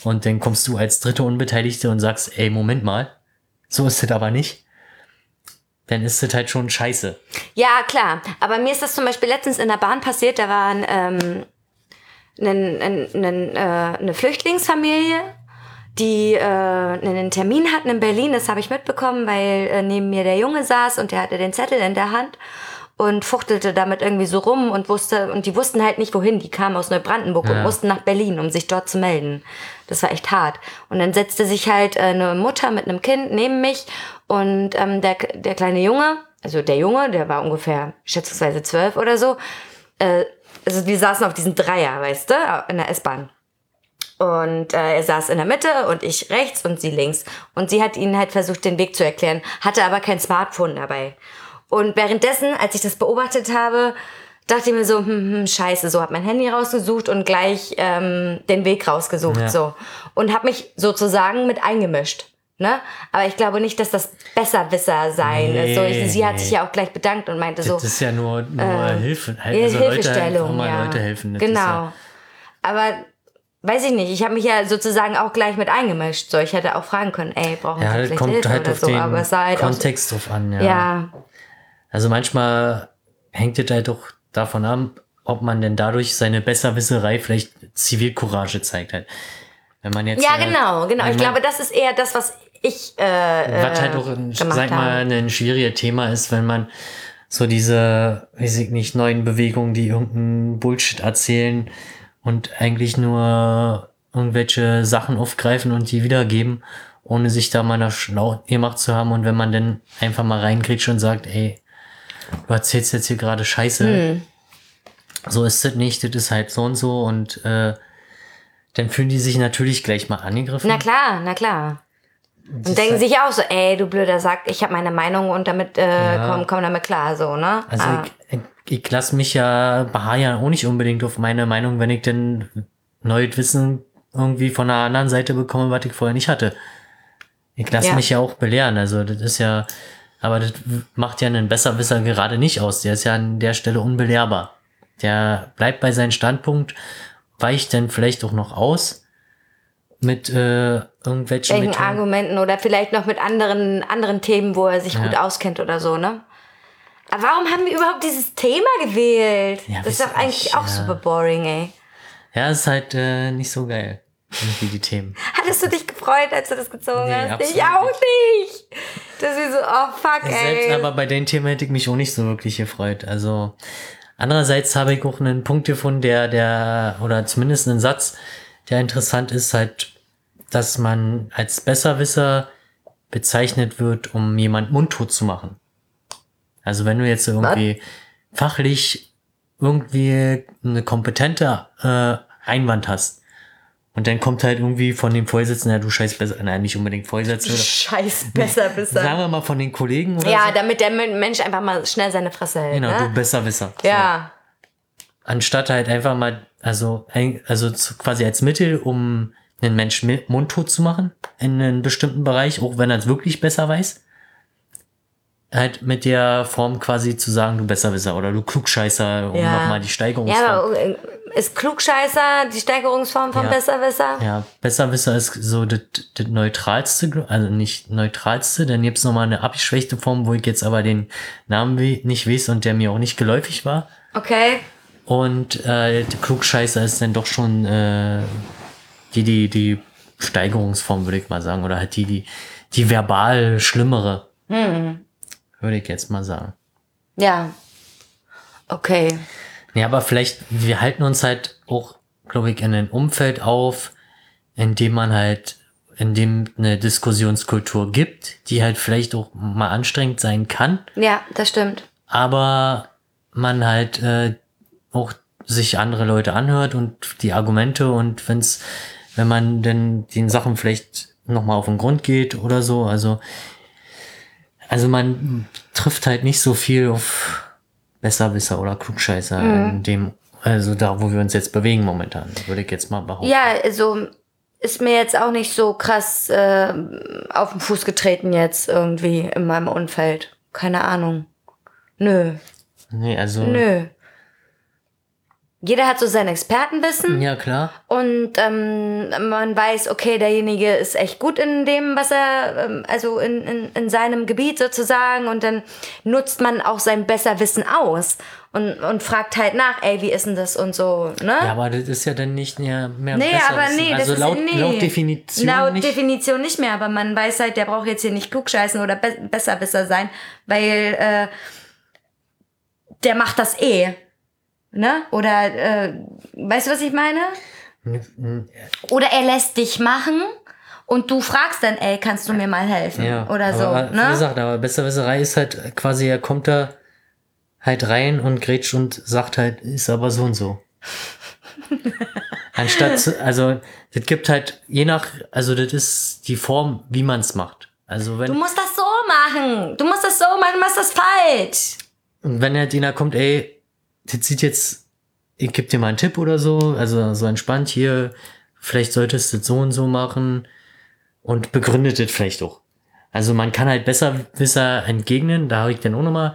und dann kommst du als dritte Unbeteiligte und sagst, ey, Moment mal, so ist es aber nicht, dann ist es halt schon scheiße. Ja, klar. Aber mir ist das zum Beispiel letztens in der Bahn passiert. Da war ein, ähm, ein, ein, ein, äh, eine Flüchtlingsfamilie, die äh, einen Termin hatten in Berlin. Das habe ich mitbekommen, weil äh, neben mir der Junge saß und der hatte den Zettel in der Hand und fuchtelte damit irgendwie so rum und wusste und die wussten halt nicht wohin. Die kamen aus Neubrandenburg und Ja. mussten nach Berlin, um sich dort zu melden. Das war echt hart. Und dann setzte sich halt äh, eine Mutter mit einem Kind neben mich und ähm, der, der kleine Junge, also der Junge, der war ungefähr schätzungsweise zwölf oder so, äh, also wir saßen auf diesem Dreier, weißt du, in der S-Bahn. Und äh, er saß in der Mitte und ich rechts und sie links. Und sie hat ihnen halt versucht, den Weg zu erklären, hatte aber kein Smartphone dabei. Und währenddessen, als ich das beobachtet habe, dachte ich mir so, hm, hm, scheiße, so hab mein Handy rausgesucht und gleich ähm, den Weg rausgesucht, Ja. so. Und hab mich sozusagen mit eingemischt. Ne? Aber ich glaube nicht, dass das Besserwisser sein Nee, ist. So, ich, sie hat nee. sich ja auch gleich bedankt und meinte so, Das ist ja nur, nur Hilfe. Halt, also Leute, Hilfestellung, mal ja. Leute helfen. Das Genau. Ja, Aber weiß ich nicht, ich habe mich ja sozusagen auch gleich mit eingemischt. So, ich hätte auch fragen können, ey, brauchen ja, Sie das vielleicht kommt Hilfe halt oder auf so. den Aber es war halt Kontext drauf an. Ja. ja, Also manchmal hängt es halt auch davon ab, ob man denn dadurch seine Besserwisserei vielleicht Zivilcourage zeigt halt. Wenn man jetzt. ja, äh, genau, genau. Ich glaube, das ist eher das, was ich äh, Was halt äh, auch, ein, gemacht sag mal, ein schwieriges Thema ist, wenn man so diese, weiß ich nicht, neuen Bewegungen, die irgendeinen Bullshit erzählen und eigentlich nur irgendwelche Sachen aufgreifen und die wiedergeben, ohne sich da mal nach schlau gemacht zu haben. Und wenn man dann einfach mal reinkriegt und sagt, ey, du erzählst jetzt hier gerade Scheiße, Hm. so ist das nicht, das ist halt so und so und äh, dann fühlen die sich natürlich gleich mal angegriffen. Na klar, na klar. Und denken sich auch so, ey, du blöder Sack, ich habe meine Meinung und damit äh, Ja. komm, komm damit klar, so, ne? Also Ah. ich, ich, ich lasse mich ja beharren auch nicht unbedingt auf meine Meinung, wenn ich denn neues Wissen irgendwie von einer anderen Seite bekomme, was ich vorher nicht hatte. Ich lasse Ja. mich ja auch belehren. Also das ist ja, aber das macht ja einen Besserwisser gerade nicht aus. Der ist ja an der Stelle unbelehrbar. Der bleibt bei seinem Standpunkt, weicht dann vielleicht auch noch aus mit äh, irgendwelchen welchen Methoden. Argumenten oder vielleicht noch mit anderen, anderen Themen, wo er sich gut auskennt oder so, ne? Aber warum haben wir überhaupt dieses Thema gewählt? Ja, das ist doch eigentlich nicht, auch ja. super boring, ey. Ja, ist halt äh, nicht so geil. Irgendwie die Themen. Hattest du dich gefreut, als du das gezogen Nee, hast? Ich auch nicht. Das ist so, oh fuck, Selbst ey. aber bei den Themen hätte ich mich auch nicht so wirklich gefreut. Also andererseits habe ich auch einen Punkt gefunden, der, der, oder zumindest einen Satz, der interessant ist, halt, dass man als Besserwisser bezeichnet wird, um jemand mundtot zu machen. Also wenn du jetzt irgendwie fachlich irgendwie eine kompetente äh, Einwand hast und dann kommt halt irgendwie von dem Vorsitzenden, ja, du scheiß besser, nein, nicht unbedingt Vorsitzender, Scheiß besser, besser. sagen wir mal von den Kollegen oder Ja, so. damit der Mensch einfach mal schnell seine Fresse hält. Genau, du ne? Besserwisser. Ja. Anstatt halt einfach mal, also, also zu, quasi als Mittel, um einen Menschen mundtot zu machen in einem bestimmten Bereich, auch wenn er es wirklich besser weiß. Halt mit der Form quasi zu sagen, du Besserwisser oder du Klugscheißer, um Ja. nochmal die Steigerung Ja, aber äh, ist Klugscheißer die Steigerungsform von Ja. Besserwisser? Ja, Besserwisser ist so das neutralste, also nicht neutralste, dann gibt's noch mal eine abgeschwächte Form, wo ich jetzt aber den Namen nicht weiß und der mir auch nicht geläufig war. Okay. Und äh, der Klugscheißer ist dann doch schon äh, die, die, die Steigerungsform, würde ich mal sagen. Oder halt die, die, die verbal schlimmere. Würde ich jetzt mal sagen. Ja. Okay. Ja, aber vielleicht, wir halten uns halt auch, glaube ich, in einem Umfeld auf, in dem man halt, in dem eine Diskussionskultur gibt, die halt vielleicht auch mal anstrengend sein kann, Ja, das stimmt. aber man halt äh, auch sich andere Leute anhört und die Argumente und wenn's, wenn man denn den Sachen vielleicht nochmal auf den Grund geht oder so, also also man trifft halt nicht so viel auf Besserwisser oder Klugscheißer in dem, also da, wo wir uns jetzt bewegen momentan, würde ich jetzt mal behaupten. Ja, also ist mir jetzt auch nicht so krass äh, auf den Fuß getreten jetzt irgendwie in meinem Umfeld. Keine Ahnung. Nö, Nee, also, nö. Jeder hat so sein Expertenwissen ja klar. und ähm, man weiß, okay, derjenige ist echt gut in dem, was er, ähm, also in, in, in seinem Gebiet sozusagen und dann nutzt man auch sein Besserwissen aus und, und fragt halt nach, ey, wie ist denn das und so, ne? Ja, aber das ist ja dann nicht mehr, mehr Nee, besser aber nee, also das laut, ist nee. laut Definition Laut nicht. Definition nicht mehr, aber man weiß halt, der braucht jetzt hier nicht klugscheißen oder be besserwisser sein, weil äh, der macht das eh. Ne? Oder äh, weißt du, was ich meine? Oder er lässt dich machen und du fragst dann, ey, kannst du mir mal helfen? Ja, Oder so. aber, Wie ne? gesagt, aber Besserwisserei ist halt quasi, er kommt da halt rein und grätscht und sagt halt, ist aber so und so. Anstatt, zu, also, das gibt halt, je nach, also, das ist die Form, wie man es macht. Also, Du wenn, musst das so machen. Du musst das so machen, du machst das falsch. und wenn halt jener kommt, ey, das sieht jetzt, ich geb dir mal einen Tipp oder so, also, so entspannt hier, vielleicht solltest du das so und so machen und begründet das vielleicht auch. Also man kann halt besser Wisser entgegnen, da habe ich dann auch nochmal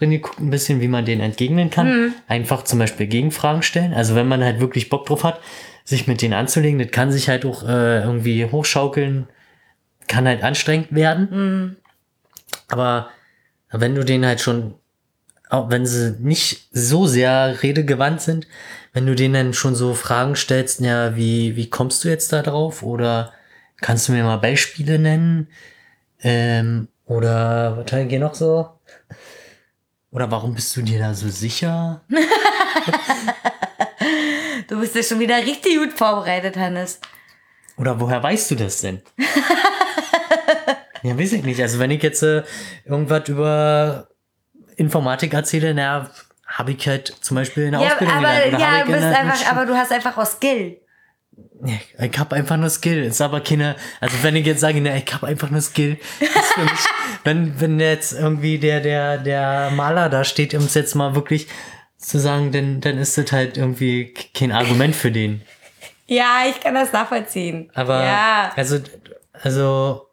reingeguckt ein bisschen, wie man den entgegnen kann. Einfach zum Beispiel Gegenfragen stellen. Also wenn man halt wirklich Bock drauf hat, sich mit denen anzulegen, das kann sich halt auch äh, irgendwie hochschaukeln, kann halt anstrengend werden. Aber wenn du den halt schon, auch wenn sie nicht so sehr redegewandt sind, wenn du denen dann schon so Fragen stellst, ja, wie, wie kommst du jetzt da drauf? Oder kannst du mir mal Beispiele nennen? Ähm, oder was wir noch so? Oder warum bist du dir da so sicher? Du bist ja schon wieder richtig gut vorbereitet, Hannes. Oder woher weißt du das denn? ja, weiß ich nicht. Also wenn ich jetzt äh, irgendwas über Informatik erzähle, na, habe ich halt zum Beispiel eine Ja, Ausbildung aber, gelernt. Oder ja, du in bist der- einfach, aber du hast einfach auch Skill. ich hab einfach nur Skill. Ist aber keine, also wenn ich jetzt sage, ne, ich hab einfach nur Skill, ist für mich, wenn, wenn jetzt irgendwie der, der, der Maler da steht, um es jetzt mal wirklich zu sagen, dann, dann ist das halt irgendwie kein Argument für den. Ja, ich kann das nachvollziehen. Aber, ja. also, also,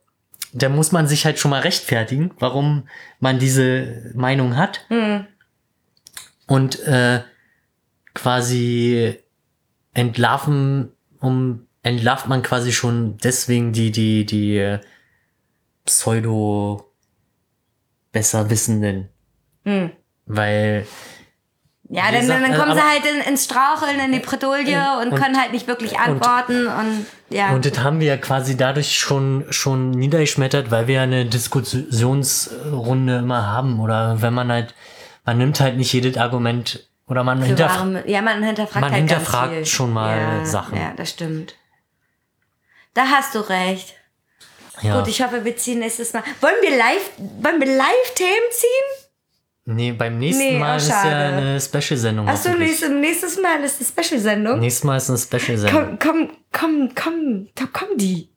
da muss man sich halt schon mal rechtfertigen, warum man diese Meinung hat. Hm. Und äh, quasi entlarven, um entlarvt man quasi schon deswegen die, die, die äh, Pseudo besser Wissenden. Hm. Weil Ja, dann, dann äh, kommen sie halt in, ins Straucheln, in die Bredouille und, und- können halt nicht wirklich antworten und, ja. Und das haben wir ja quasi dadurch schon, schon niedergeschmettert, weil wir ja eine Diskussionsrunde immer haben. Oder wenn man halt, man nimmt halt nicht jedes Argument oder man hinterfragt. wahre- ja, man hinterfragt man halt hinterfragt schon mal ja, Sachen. Ja, das stimmt. Da hast du recht. Ja. Gut, ich hoffe, wir ziehen nächstes Mal. Wollen wir live, wollen wir Live-Themen ziehen? Nee, beim nächsten Nee, Mal oh, ist ja eine Special-Sendung. Achso, nächstes, nächstes Mal ist eine Special-Sendung. Nächstes Mal ist eine Special-Sendung. Komm, komm, komm, komm, da kommen die.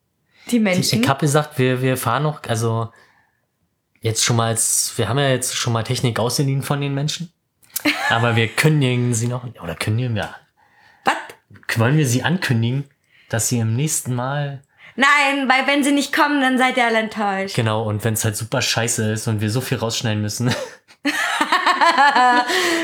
Die Menschen. Ich habe gesagt, wir, wir fahren noch, also jetzt schon mal als, wir haben ja jetzt schon mal Technik ausgeliehen von den Menschen. Aber wir kündigen sie noch, oder kündigen wir. Was? Wollen wir sie ankündigen, dass sie im nächsten Mal Nein, weil wenn sie nicht kommen, dann seid ihr alle enttäuscht. Genau, und wenn es halt super scheiße ist und wir so viel rausschneiden müssen,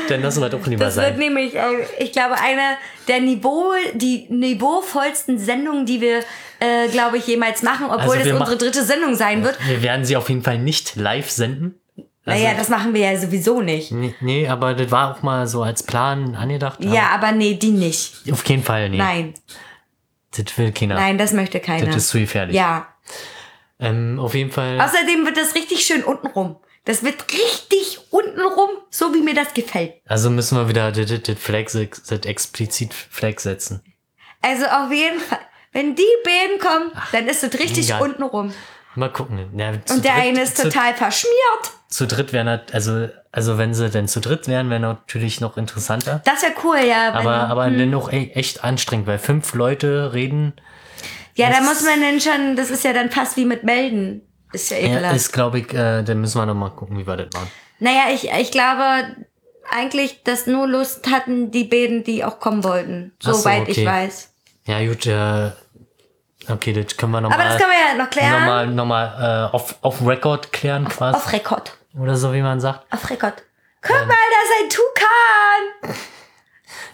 dann lassen wir doch lieber Das wird sein. nämlich, äh, ich glaube, eine der Niveau, die niveauvollsten Sendungen, die wir, äh, glaube ich, jemals machen, obwohl Also wir unsere dritte Sendung sein wird. Wir werden sie auf jeden Fall nicht live senden. Also, naja, das machen wir ja sowieso nicht. nee, nee, aber das war auch mal so als Plan angedacht. aber Ja, aber nee, die nicht. Auf keinen Fall, nee. Nein, Das will keiner. nein, das möchte keiner. Das ist zu gefährlich. Ja. Ähm, auf jeden Fall. Außerdem wird das richtig schön untenrum. Das wird richtig untenrum, so wie mir das gefällt. Also müssen wir wieder das, Flag, explizit Flag setzen. Also auf jeden Fall, wenn die Bäden kommen, dann ist es richtig egal. untenrum. Mal gucken. Ja, zu Und der dritt- eine ist zu, total verschmiert. Zu dritt wären halt, also, also wenn sie denn zu dritt wären, wäre natürlich noch interessanter. Das wäre cool, ja. Aber, aber hm. dennoch e- echt anstrengend, weil fünf Leute reden, Ja, da muss man dann schon, das ist ja dann fast wie mit Melden. Ist ja ja, ekelhaft. ist, glaube ich, äh, dann müssen wir noch mal gucken, wie wir das machen. naja, ich, ich glaube eigentlich, dass nur Lust hatten die Bäden, die auch kommen wollten. So, Soweit ich okay. weiß. Ja, gut, äh, okay, das können wir noch Aber das können wir ja noch klären. Nochmal, nochmal äh, auf, auf Record klären quasi. Auf Rekord. Oder so, wie man sagt. Auf Rekord. Guck mal, da ist ein Tukan.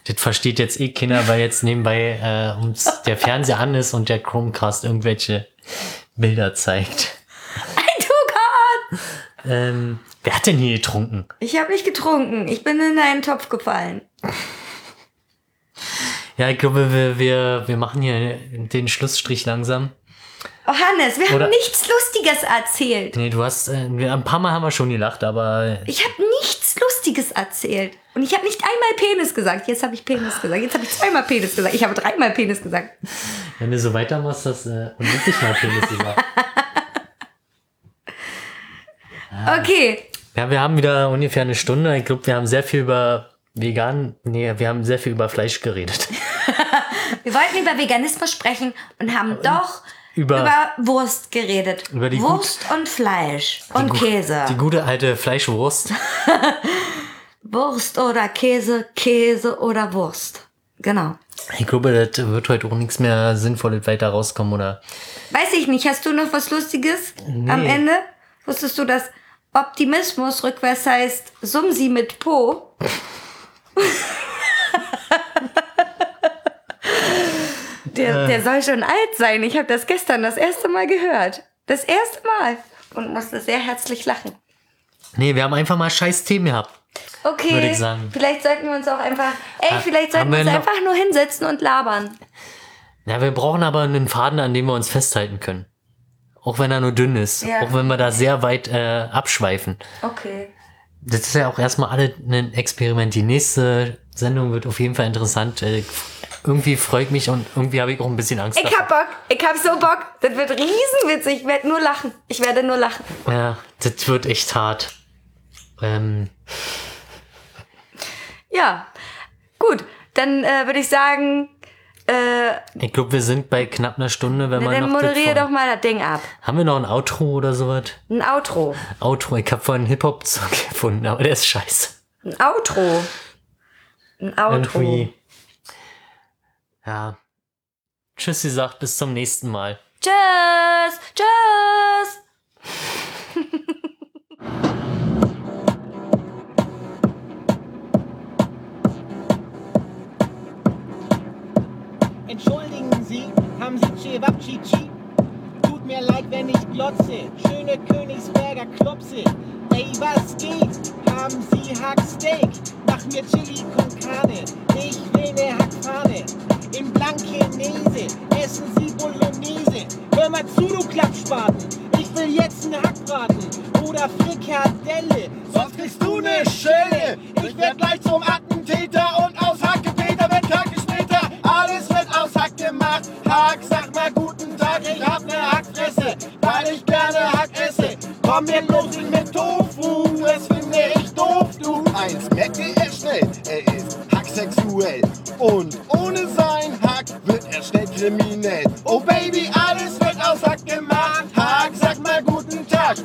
Das versteht jetzt eh keiner, weil jetzt nebenbei äh, uns der Fernseher an ist und der Chromecast irgendwelche Bilder zeigt. Ein Tukan. Ähm, wer hat denn hier getrunken? Ich habe nicht getrunken. Ich bin in einen Topf gefallen. Ja, ich glaube, wir, wir, wir machen hier den Schlussstrich langsam. Oh, Hannes, wir Oder- haben nichts Lustiges erzählt. Nee, du hast, äh, ein paar Mal haben wir schon gelacht, aber Ich habe nichts Lustiges erzählt. Und ich habe nicht einmal Penis gesagt. Jetzt habe ich Penis gesagt. Jetzt habe ich zweimal Penis gesagt. Ich habe dreimal Penis gesagt. wenn du so weitermachst, das äh, unendlich mal Penis gemacht. Okay. Ja, wir haben wieder ungefähr eine Stunde. Ich glaube, wir haben sehr viel über vegan, nee, wir haben sehr viel über Fleisch geredet. Wir wollten über Veganismus sprechen und haben doch Über- über, Wurst geredet. Über die Wurst und Fleisch und Käse. Die gute alte Fleischwurst. Wurst oder Käse, Käse oder Wurst. Genau. Ich glaube, das wird heute auch nichts mehr Sinnvolles weiter rauskommen, oder? Weiß ich nicht. Hast du noch was Lustiges am Ende? Wusstest du, dass Optimismus rückwärts heißt Sumsi mit Po? der, der soll schon alt sein. Ich habe das gestern das erste Mal gehört. Das erste Mal. Und musste sehr herzlich lachen. Nee, wir haben einfach mal scheiß Themen gehabt. Okay. Würde ich sagen. Vielleicht sollten wir uns auch einfach. Ey, vielleicht sollten wir uns einfach nur hinsetzen und labern. Ja, wir brauchen aber einen Faden, an dem wir uns festhalten können. Auch wenn er nur dünn ist. Ja. Auch wenn wir da sehr weit äh, abschweifen. Okay. Das ist ja auch erstmal alle ein Experiment. Die nächste Sendung wird auf jeden Fall interessant. Äh, irgendwie freut mich und irgendwie habe ich auch ein bisschen Angst. Ich hab Bock. Ich hab so Bock. Das wird riesenwitzig. Ich werde nur lachen. Ich werde nur lachen. Ja, das wird echt hart. Ähm, Ja. Gut. Dann äh, würde ich sagen, Äh, Ich glaube, wir sind bei knapp einer Stunde, wenn na, man dann noch. moderiere doch mal das Ding ab. Haben wir noch ein Outro oder sowas? Ein Outro. Outro, ich habe vorhin Hip-Hop-Song gefunden, aber der ist scheiße. Ein Outro. Ein Outro. Irgendwie. Ja. Tschüss, gesagt, bis zum nächsten Mal. Tschüss. Tschüss. Entschuldigen Sie, haben Sie Cevapcici? Tut mir leid, wenn ich glotze. Schöne Königsberger Klopse. Ey, was geht? Haben Sie Hacksteak? Mach mir Chili con Carne. Ich will ne Hackfahne. Im Blankenese essen Sie Bolognese. Hör mal zu, du Klappspaten. Ich will jetzt ne Hackbraten oder Frikadelle. Sonst kriegst du ne Schelle. Ich werd gleich zum Attentäter und Hack, sag mal guten Tag, ich hab ne Hackfresse, weil ich gerne Hack esse. Komm mir bloß nicht mit Tofu, das finde ich doof, du. Eins merkte er schnell, er ist hacksexuell. Und ohne sein Hack wird er schnell kriminell. Oh Baby, alles wird aus Hack gemacht. Hack, sag mal guten Tag.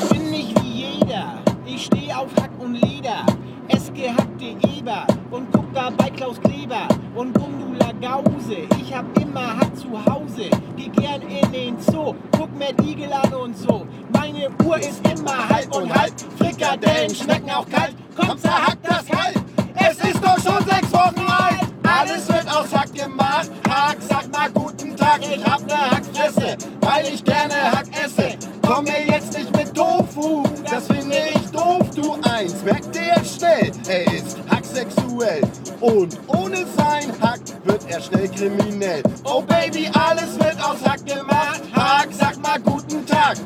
Ich bin nicht wie jeder. Ich steh auf Hack und Leder. Ess gehackte Eber und guck dabei Klaus Kleber und Gundula Gause. Ich hab immer Hack zu Hause. Geh gern in den Zoo. Guck mir Igel an und so. Meine Uhr ist immer halb und halb. Frikadellen schmecken auch kalt. Komm, zerhack das kalt. Es ist doch schon sechs Wochen alt. Alles wird auf Sack gemacht. Hack, sag mal guten Tag, ich hab ne Hackfresse, weil ich gerne Hack esse. Komm mir jetzt nicht mit Tofu, das finde ich doof, du eins. Merk dir schnell, er ist hacksexuell. Und ohne sein Hack wird er schnell kriminell. Oh Baby, alles wird auf Sack gemacht. Hack, sag mal guten Tag.